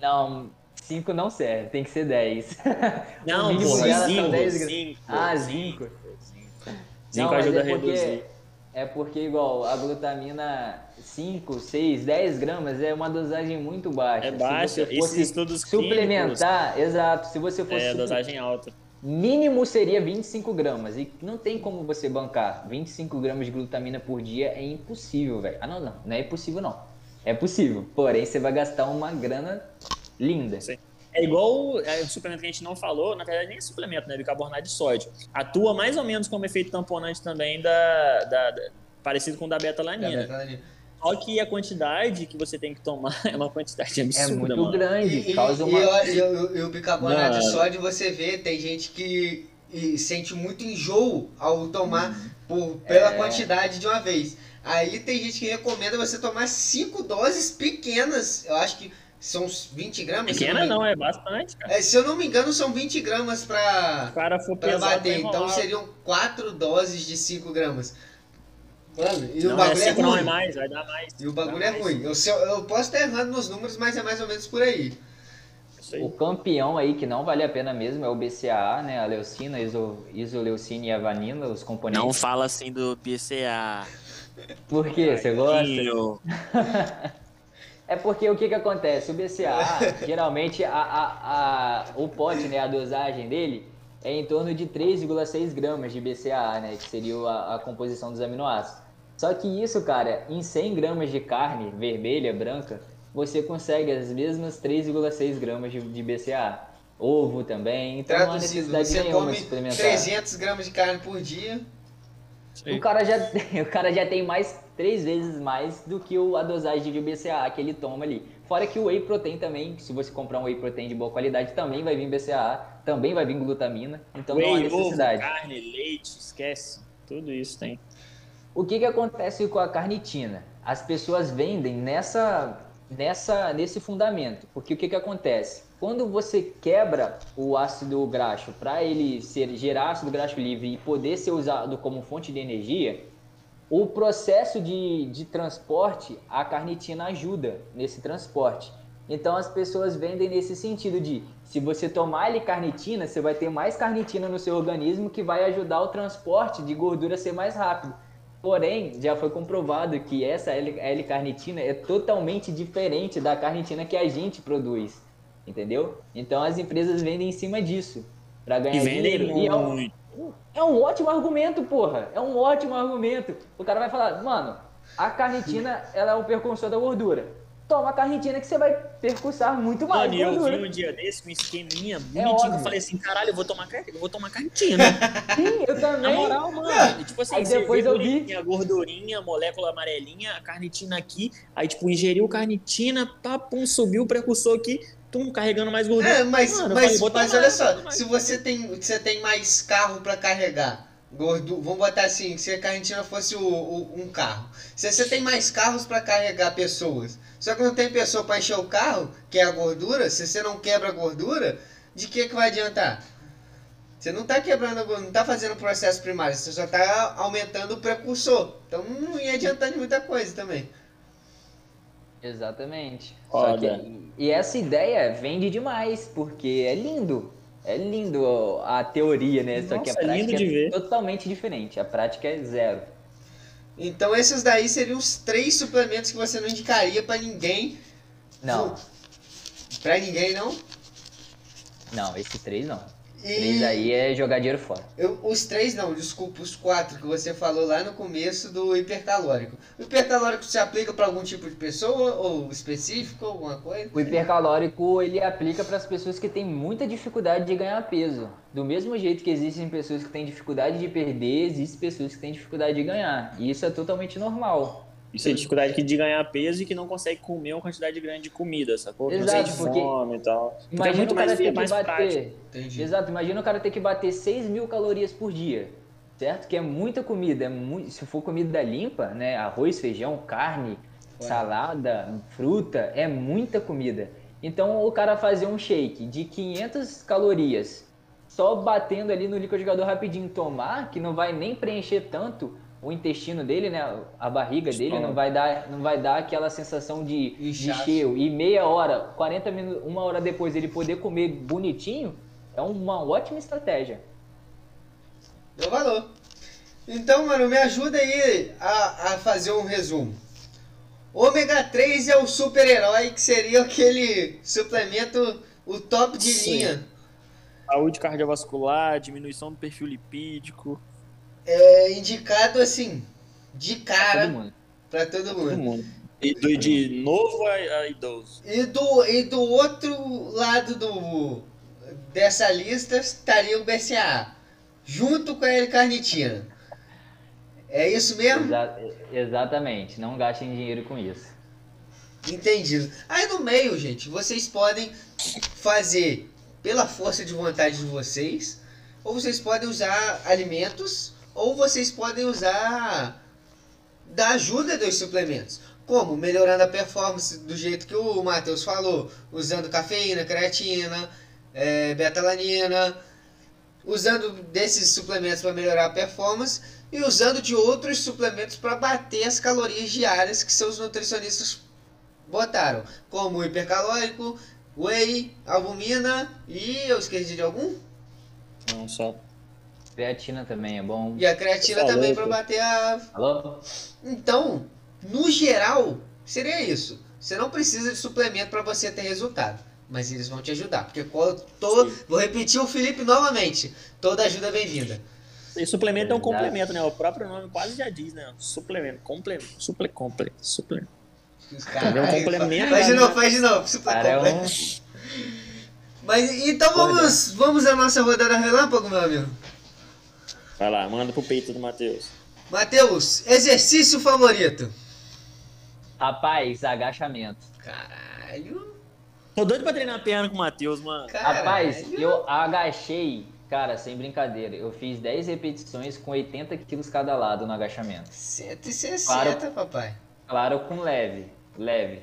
S2: Não, 5 não serve, tem que ser 10.
S3: Não,
S2: o mínimo
S3: porra,
S2: dela são
S3: zinco,
S2: 10 gramas.
S3: zinco,
S2: Ah,
S3: zinco.
S2: zinco.
S3: Zinco
S2: Não, mas
S3: ajuda
S2: é
S3: a reduzir.
S2: porque- É porque, igual, a glutamina 5, 6, 10 gramas é uma dosagem muito baixa.
S3: É baixa. Esses estudos clínicos
S2: suplementar, exato, se você fosse
S3: é dosagem alta.
S2: mínimo seria 25 gramas. E não tem como você bancar 25 gramas de glutamina por dia, é impossível, velho. Ah, não, não, não é impossível não. É possível, porém você vai gastar uma grana linda.
S3: Sim. É igual é, o suplemento que a gente não falou, na verdade nem é suplemento, né? Bicarbonato de sódio. Atua mais ou menos como efeito tamponante também da, da, da parecido com o da beta-alanina. Só que a quantidade que você tem que tomar é uma quantidade
S2: É
S3: absurda,
S2: muito
S3: mano.
S2: grande,
S1: E, e-
S2: causa
S1: e
S2: uma...
S1: eu- eu- eu- e o bicarbonato de sódio, você vê, tem gente que e sente muito enjoo ao tomar por, pela
S2: É.
S1: quantidade de uma vez. Aí tem gente que recomenda você tomar cinco doses pequenas. Eu acho que são uns 20 gramas.
S3: Pequena
S1: me-
S3: não, é bastante, cara.
S1: É, se eu não me engano, são 20 gramas
S3: Se
S1: pra,
S3: o cara for
S1: pra
S3: pesado,
S1: bater. Então seriam quatro doses de 5 gramas. Mano, e o
S3: Não,
S1: bagulho é,
S3: não é
S1: ruim.
S3: mais, vai dar mais.
S1: E o bagulho é
S3: mais.
S1: ruim. Eu, eu, eu posso estar errando nos números, mas é mais ou menos por aí.
S2: O campeão aí, que não vale a pena mesmo, é o BCAA, né? A leucina, iso, isoleucina e a vanina, os componentes.
S3: Não fala assim do PCA.
S2: Por quê? Você gosta? É porque o que que acontece? O BCAA, geralmente, a, a, a, o pote, né, a dosagem dele, é em torno de 3,6 gramas de BCAA, né? Que seria a, a composição dos aminoácidos. Só que isso, cara, em 100 gramas de carne vermelha, branca, você consegue as mesmas 3,6 gramas de, de BCAA. Ovo também, então não há
S1: Traduzido,
S2: necessidade
S1: você
S2: nenhuma
S1: come
S2: de suplementar.
S1: 300 gramas de carne por dia.
S2: O cara, já, o cara já tem mais, três vezes mais do que o, a dosagem de BCAA que ele toma ali. Fora que o whey protein também, se você comprar um whey protein de boa qualidade, também vai vir BCAA, também vai vir glutamina, então não há
S3: Whey, ovo,
S2: necessidade.
S3: carne, leite, esquece. Tudo isso tem.
S2: O que, que acontece com a carnitina? As pessoas vendem nessa, nessa, nesse fundamento. Porque o que, que acontece? Quando você quebra o ácido graxo para ele ser, gerar ácido graxo livre e poder ser usado como fonte de energia, o processo de, de transporte, a carnitina ajuda nesse transporte. Então as pessoas vendem nesse sentido de se você tomar L-carnitina, você vai ter mais carnitina no seu organismo que vai ajudar o transporte de gordura a ser mais rápido. Porém, já foi comprovado que essa L-carnitina é totalmente diferente da carnitina que a gente produz, entendeu? Então as empresas vendem em cima disso para ganhar
S3: E vendem
S2: dinheiro. E é um,
S3: muito.
S2: é um ótimo argumento, porra. É um ótimo argumento. O cara vai falar, mano, a carnitina ela é o percursor da gordura. Toma a carnitina que você vai percursar muito mais
S3: Mano, eu
S2: gordura.
S3: vi um dia desse, um esqueminha
S2: É
S3: bonitinho.
S2: óbvio.
S3: eu falei assim, caralho, eu vou tomar, eu vou tomar carnitina.
S2: Sim, eu
S3: Na
S2: também.
S3: moral, mano. Tipo assim,
S2: Aí depois eu vi.
S3: bonitinha, gordurinha, molécula amarelinha, a carnitina aqui. Aí, tipo, ingeriu carnitina, pá, pum, subiu o precursor aqui, tum, carregando mais gordura.
S1: É, mas,
S3: Mano,
S1: mas,
S3: falei,
S1: mas olha só, se você tem, você tem mais carro pra carregar, gordo, vamos botar assim, se a carnitina fosse o, o- um carro. Se você tem mais carros pra carregar pessoas, só que não tem pessoa pra encher o carro, que é a gordura, se você não quebra a gordura, de que que vai adiantar? Você não tá quebrando gordura, não tá fazendo processo primário, você só tá aumentando o precursor. Então não ia adiantar de muita coisa também.
S2: Exatamente. Que, e essa ideia vende demais, porque é lindo. É lindo a teoria, né? Só que a
S3: Nossa, é lindo
S2: prática é
S3: ver.
S2: totalmente diferente. A prática é zero.
S1: Então esses daí seriam os três suplementos que você não indicaria pra ninguém.
S2: Não,
S1: Pra ninguém não.
S2: não, esses três não.
S1: E
S2: Três aí é jogar dinheiro fora.
S1: eu- os três não, desculpa, os quatro que você falou lá no começo do hipercalórico. O hipercalórico se aplica pra algum tipo de pessoa ou específico, alguma coisa?
S2: O hipercalórico ele aplica para as pessoas que têm muita dificuldade de ganhar peso. Do mesmo jeito que existem pessoas que têm dificuldade de perder, existem pessoas que têm dificuldade de ganhar. E isso é totalmente normal.
S3: Isso é dificuldade de ganhar peso e que não consegue comer uma quantidade grande de comida, sacou? Que não
S2: Exato,
S3: sente
S2: porque-
S3: fome e tal. Porque é
S2: Imagina
S3: muito
S2: o cara
S3: mais,
S2: ter que
S3: mais prático.
S2: bater.
S1: Entendi.
S2: Exato, imagina o cara ter que bater 6 mil calorias por dia. Certo? Que é muita comida. É muito, se for comida limpa, né? Arroz, feijão, carne, salada, fruta, é muita comida. Então o cara fazer um shake de 500 calorias, só batendo ali no liquidificador rapidinho tomar, que não vai nem preencher tanto o intestino dele, né? A barriga dele não vai dar, não vai dar aquela sensação de, de cheio. E meia hora, 40 minutos, uma hora depois ele poder comer bonitinho, é uma ótima estratégia.
S1: Deu valor. Então, mano, me ajuda aí a, a fazer um resumo. Ômega 3 é o super-herói, que seria aquele suplemento, o top de
S3: Sim.
S1: linha.
S3: Saúde cardiovascular, diminuição do perfil lipídico.
S1: É indicado assim, de
S2: Todo
S1: cara
S2: mundo.
S1: pra todo
S3: Todo
S1: mundo.
S3: mundo. E do, de novo a, a idoso.
S1: E do, e do outro lado do, dessa lista estaria o BCA, junto com a L-carnitina. É isso mesmo?
S2: Exa- exatamente, não gastem dinheiro com isso.
S1: Entendido. Aí no meio, gente, vocês podem fazer pela força de vontade de vocês, ou vocês podem usar alimentos, ou vocês podem usar da ajuda dos suplementos. Como? Melhorando a performance do jeito que o Matheus falou, usando cafeína, creatina, é, betalanina, usando desses suplementos para melhorar a performance e usando de outros suplementos para bater as calorias diárias que seus nutricionistas botaram, como hipercalórico, whey, albumina e eu esqueci de algum?
S3: Não, só.
S2: Creatina também é bom.
S1: E a creatina
S3: Falou,
S1: também para bater a
S2: Alô?
S1: Então, no geral, seria isso. Você não precisa de suplemento para você ter resultado, mas eles vão te ajudar, porque qual- to- vou repetir o Felipe novamente. Toda ajuda é bem-vinda.
S3: E suplemento é um complemento, né? O próprio nome quase já diz, né? Suplemento, complemento, suple, comple, suplemento.
S1: Os
S3: Entendeu? Um complemento,
S1: Faz de
S3: né?
S1: novo, faz de novo.
S2: Cara, é um.
S1: Mas então vamos, vamos à nossa rodada relâmpago, meu amigo.
S3: Vai lá, manda pro peito do Matheus.
S1: Matheus, exercício favorito.
S2: Rapaz, agachamento.
S1: Caralho.
S3: Tô doido pra treinar a perna com o Matheus, mano.
S1: Caralho.
S2: Rapaz, eu agachei, cara, sem brincadeira. Eu fiz 10 repetições com 80 quilos cada lado no agachamento.
S1: 160,
S2: Claro.
S1: papai.
S2: Claro, com leve, leve.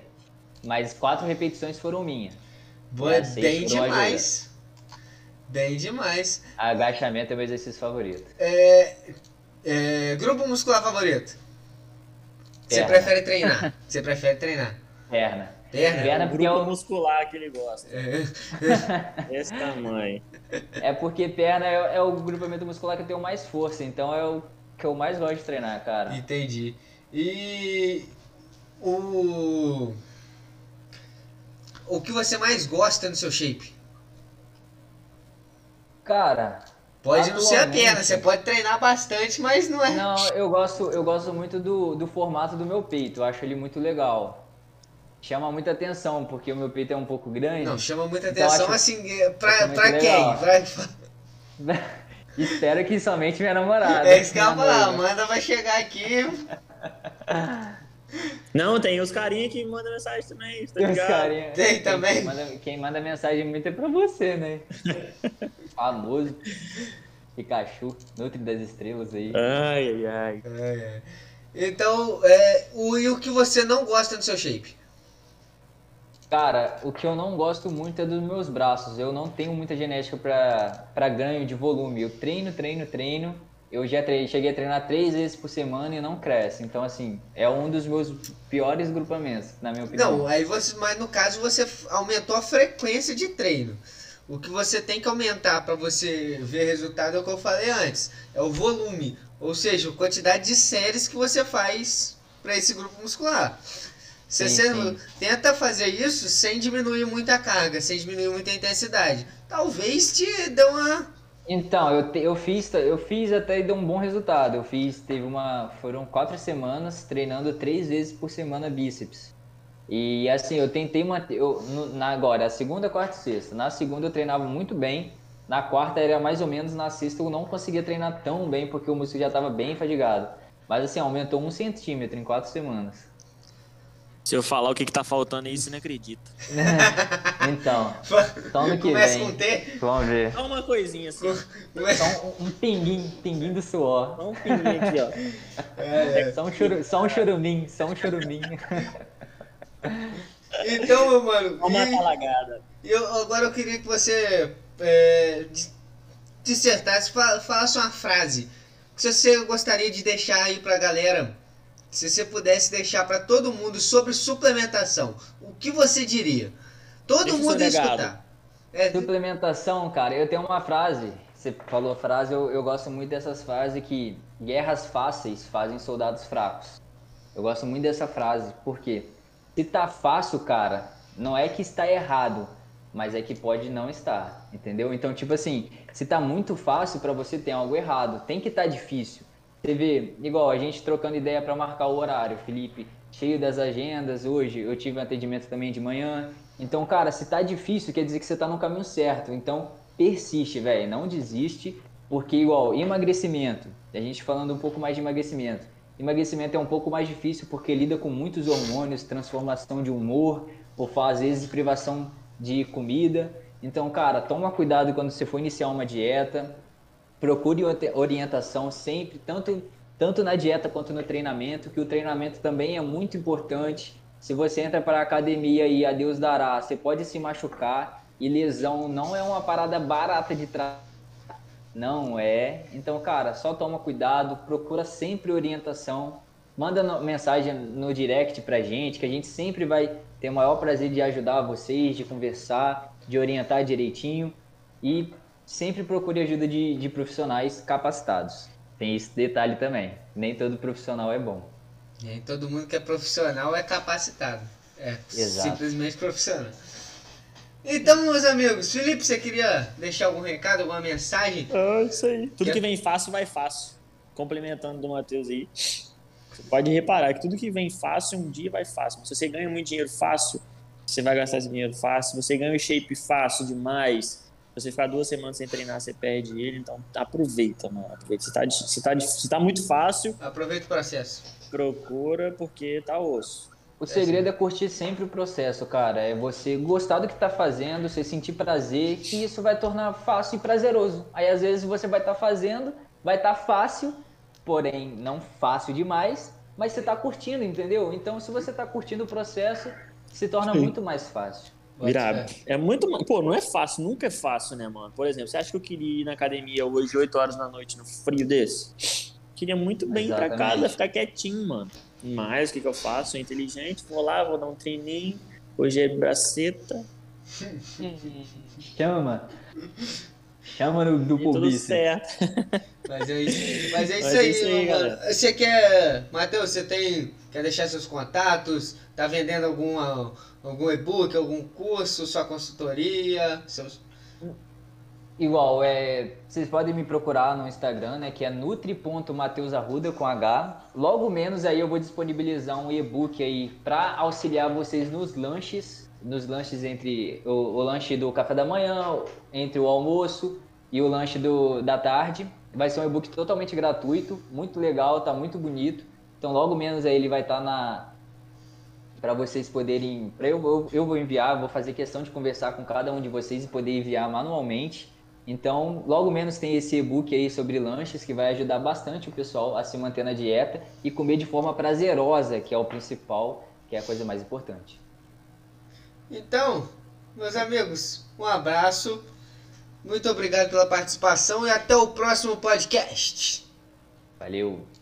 S2: Mas quatro repetições foram minhas.
S1: Boa,
S2: É,
S1: bem demais. Bem demais.
S2: Agachamento é meu exercício favorito.
S1: É, é, grupo muscular favorito? Você prefere treinar? Você prefere treinar?
S2: Perna.
S1: Perna?
S2: Perna
S3: o
S2: porque é
S3: grupo
S2: o-
S3: muscular que ele gosta.
S1: É.
S3: Esse tamanho.
S2: É porque perna é, é o grupamento muscular que eu tenho mais força, então é o que eu mais gosto de treinar, cara.
S1: Entendi. E o o que você mais gosta no seu shape?
S2: Cara,
S1: Pode não ser a perna, você pode treinar bastante, mas não é.
S2: não, eu gosto, eu gosto muito do, do formato do meu peito, eu acho ele muito legal. Chama muita atenção, porque o meu peito é um pouco grande.
S1: Não, chama muita
S2: Então,
S1: atenção
S2: acho-
S1: assim, pra, pra quem? Pra-
S2: Espero que somente minha namorada.
S1: É isso que
S2: minha
S1: falar. Amanda vai chegar aqui.
S3: Não, tem os carinha que mandam mensagem também, tá ligado?
S2: carinha-
S1: Tem também?
S2: Quem manda, quem manda mensagem muito é pra você, né? Famoso. Pikachu, Nutri das Estrelas aí.
S3: Ai, ai, ai.
S1: Então, é, o, e o que você não gosta no seu shape?
S2: Cara, o que eu não gosto muito é dos meus braços. Eu não tenho muita genética pra ganho de volume. Eu treino, treino, treino. Eu já treinei, cheguei a treinar três vezes por semana e não cresce. Então, assim, é um dos meus piores grupamentos, na minha opinião.
S1: Não, aí você, mas no caso você aumentou a frequência de treino. O que você tem que aumentar para você ver resultado é o que eu falei antes, é o volume, ou seja, a quantidade de séries que você faz para esse grupo muscular.
S2: Sim,
S1: você
S2: sim.
S1: tenta fazer isso sem diminuir muito a carga, sem diminuir muita intensidade, talvez te dê uma
S2: Então, eu, te- eu fiz, eu fiz até e deu um bom resultado. Eu fiz, teve uma, foram quatro semanas treinando três vezes por semana bíceps. E assim, eu tentei manter, eu, no- na, agora, a segunda, quarta e sexta. Na segunda eu treinava muito bem, na quarta era mais ou menos, na sexta eu não conseguia treinar tão bem porque o músculo já estava bem fadigado. Mas assim, aumentou um centímetro em quatro semanas.
S3: Se eu falar o que, que tá faltando aí, você não acredita.
S2: Então, só ano que
S1: começa
S2: vem.
S1: com T,
S2: Vamos ver.
S3: Só uma coisinha assim.
S1: começa-
S2: Só um, um pinguinho, pinguinho do suor.
S3: Só um pinguinho aqui, ó.
S1: É,
S2: Só um, churu, só um churumim, só um churumim.
S1: Então, meu mano,
S3: uma
S1: e-
S3: talagada.
S1: E eu, agora eu queria que você é, dis- dissertasse, fa- falasse uma frase que você gostaria de deixar aí pra galera, se você pudesse deixar pra todo mundo sobre suplementação, o que você diria? Todo
S3: Deixa
S1: mundo ia escutar. É,
S2: Suplementação, cara, eu tenho uma frase. Você falou frase, eu, eu gosto muito dessas frases que guerras fáceis fazem soldados fracos. Eu gosto muito dessa frase, porque se tá fácil, cara, não é que está errado, mas é que pode não estar, entendeu? Então, tipo assim, se tá muito fácil pra você tem algo errado, tem que estar difícil. Você vê, igual a gente trocando ideia para marcar o horário, Felipe, cheio das agendas. Hoje eu tive um atendimento também de manhã. Então, cara, se tá difícil, quer dizer que você tá no caminho certo. Então, persiste, velho, não desiste, porque igual emagrecimento, a gente falando um pouco mais de emagrecimento. Emagrecimento é um pouco mais difícil porque lida com muitos hormônios, transformação de humor, ou às vezes privação de comida. Então, cara, toma cuidado quando você for iniciar uma dieta. Procure orientação sempre, tanto, tanto na dieta quanto no treinamento, que o treinamento também é muito importante. Se você entra para a academia e a Deus dará, você pode se machucar e lesão não é uma parada barata de tratar. Não é. Então, cara, só toma cuidado, procura sempre orientação. Manda mensagem no direct pra gente, que a gente sempre vai ter o maior prazer de ajudar vocês, de conversar, de orientar direitinho. E sempre procure ajuda de, de profissionais capacitados. Tem esse detalhe também. Nem todo profissional é bom.
S1: Nem todo mundo que é profissional é capacitado. É Exato. simplesmente profissional. Então, meus amigos, Felipe, você queria deixar algum recado, alguma mensagem?
S3: Ah, isso aí. Tudo que vem fácil, vai fácil. Complementando do Matheus aí. Você pode reparar que tudo que vem fácil, um dia vai fácil. Se você ganha muito dinheiro fácil, você vai gastar esse dinheiro fácil. Se você ganha o shape fácil demais, você ficar duas semanas sem treinar, você perde ele. Então aproveita, mano. Aproveita. Se tá, se tá, se tá muito fácil.
S1: Aproveita o processo.
S3: Procura porque tá osso.
S2: O segredo é curtir sempre o processo, cara. É você gostar do que tá fazendo, você sentir prazer, que isso vai tornar fácil e prazeroso. Aí às vezes você vai estar tá fazendo, vai estar tá fácil, porém não fácil demais, mas você tá curtindo, entendeu? Então se você tá curtindo o processo, se torna Sim. muito mais fácil.
S3: Virado. É muito. Pô, não é fácil, nunca é fácil, né, mano? Por exemplo, você acha que eu queria ir na academia hoje, 8 horas da noite, no frio desse? Queria muito bem Exatamente. ir pra casa, ficar quietinho, mano. Mas o que, que eu faço? Sou inteligente, vou lá, vou dar um treininho. Hoje é braceta.
S2: Chama. Chama no, do
S3: Tudo certo.
S1: Mas é isso, mas é isso mas aí, é isso aí galera. Você quer. Matheus, você tem. Quer deixar seus contatos? Tá vendendo alguma Algum e-book, algum curso, sua consultoria? Seus...
S2: Igual, é, vocês podem me procurar no Instagram, né, que é nutri.mateusarruda com H. Logo menos aí eu vou disponibilizar um e-book aí para auxiliar vocês nos lanches, nos lanches entre o, o, lanche do café da manhã, entre o almoço e o lanche do, da tarde. Vai ser um e-book totalmente gratuito, muito legal, tá muito bonito. Então logo menos aí ele vai estar tá na, para vocês poderem. Pra eu, eu, eu vou enviar, vou fazer questão de conversar com cada um de vocês e poder enviar manualmente. Então, logo menos tem esse e-book aí sobre lanches que vai ajudar bastante o pessoal a se manter na dieta e comer de forma prazerosa, que é o principal, que é a coisa mais importante.
S1: Então, meus amigos, um abraço. Muito obrigado pela participação e até o próximo podcast.
S2: Valeu.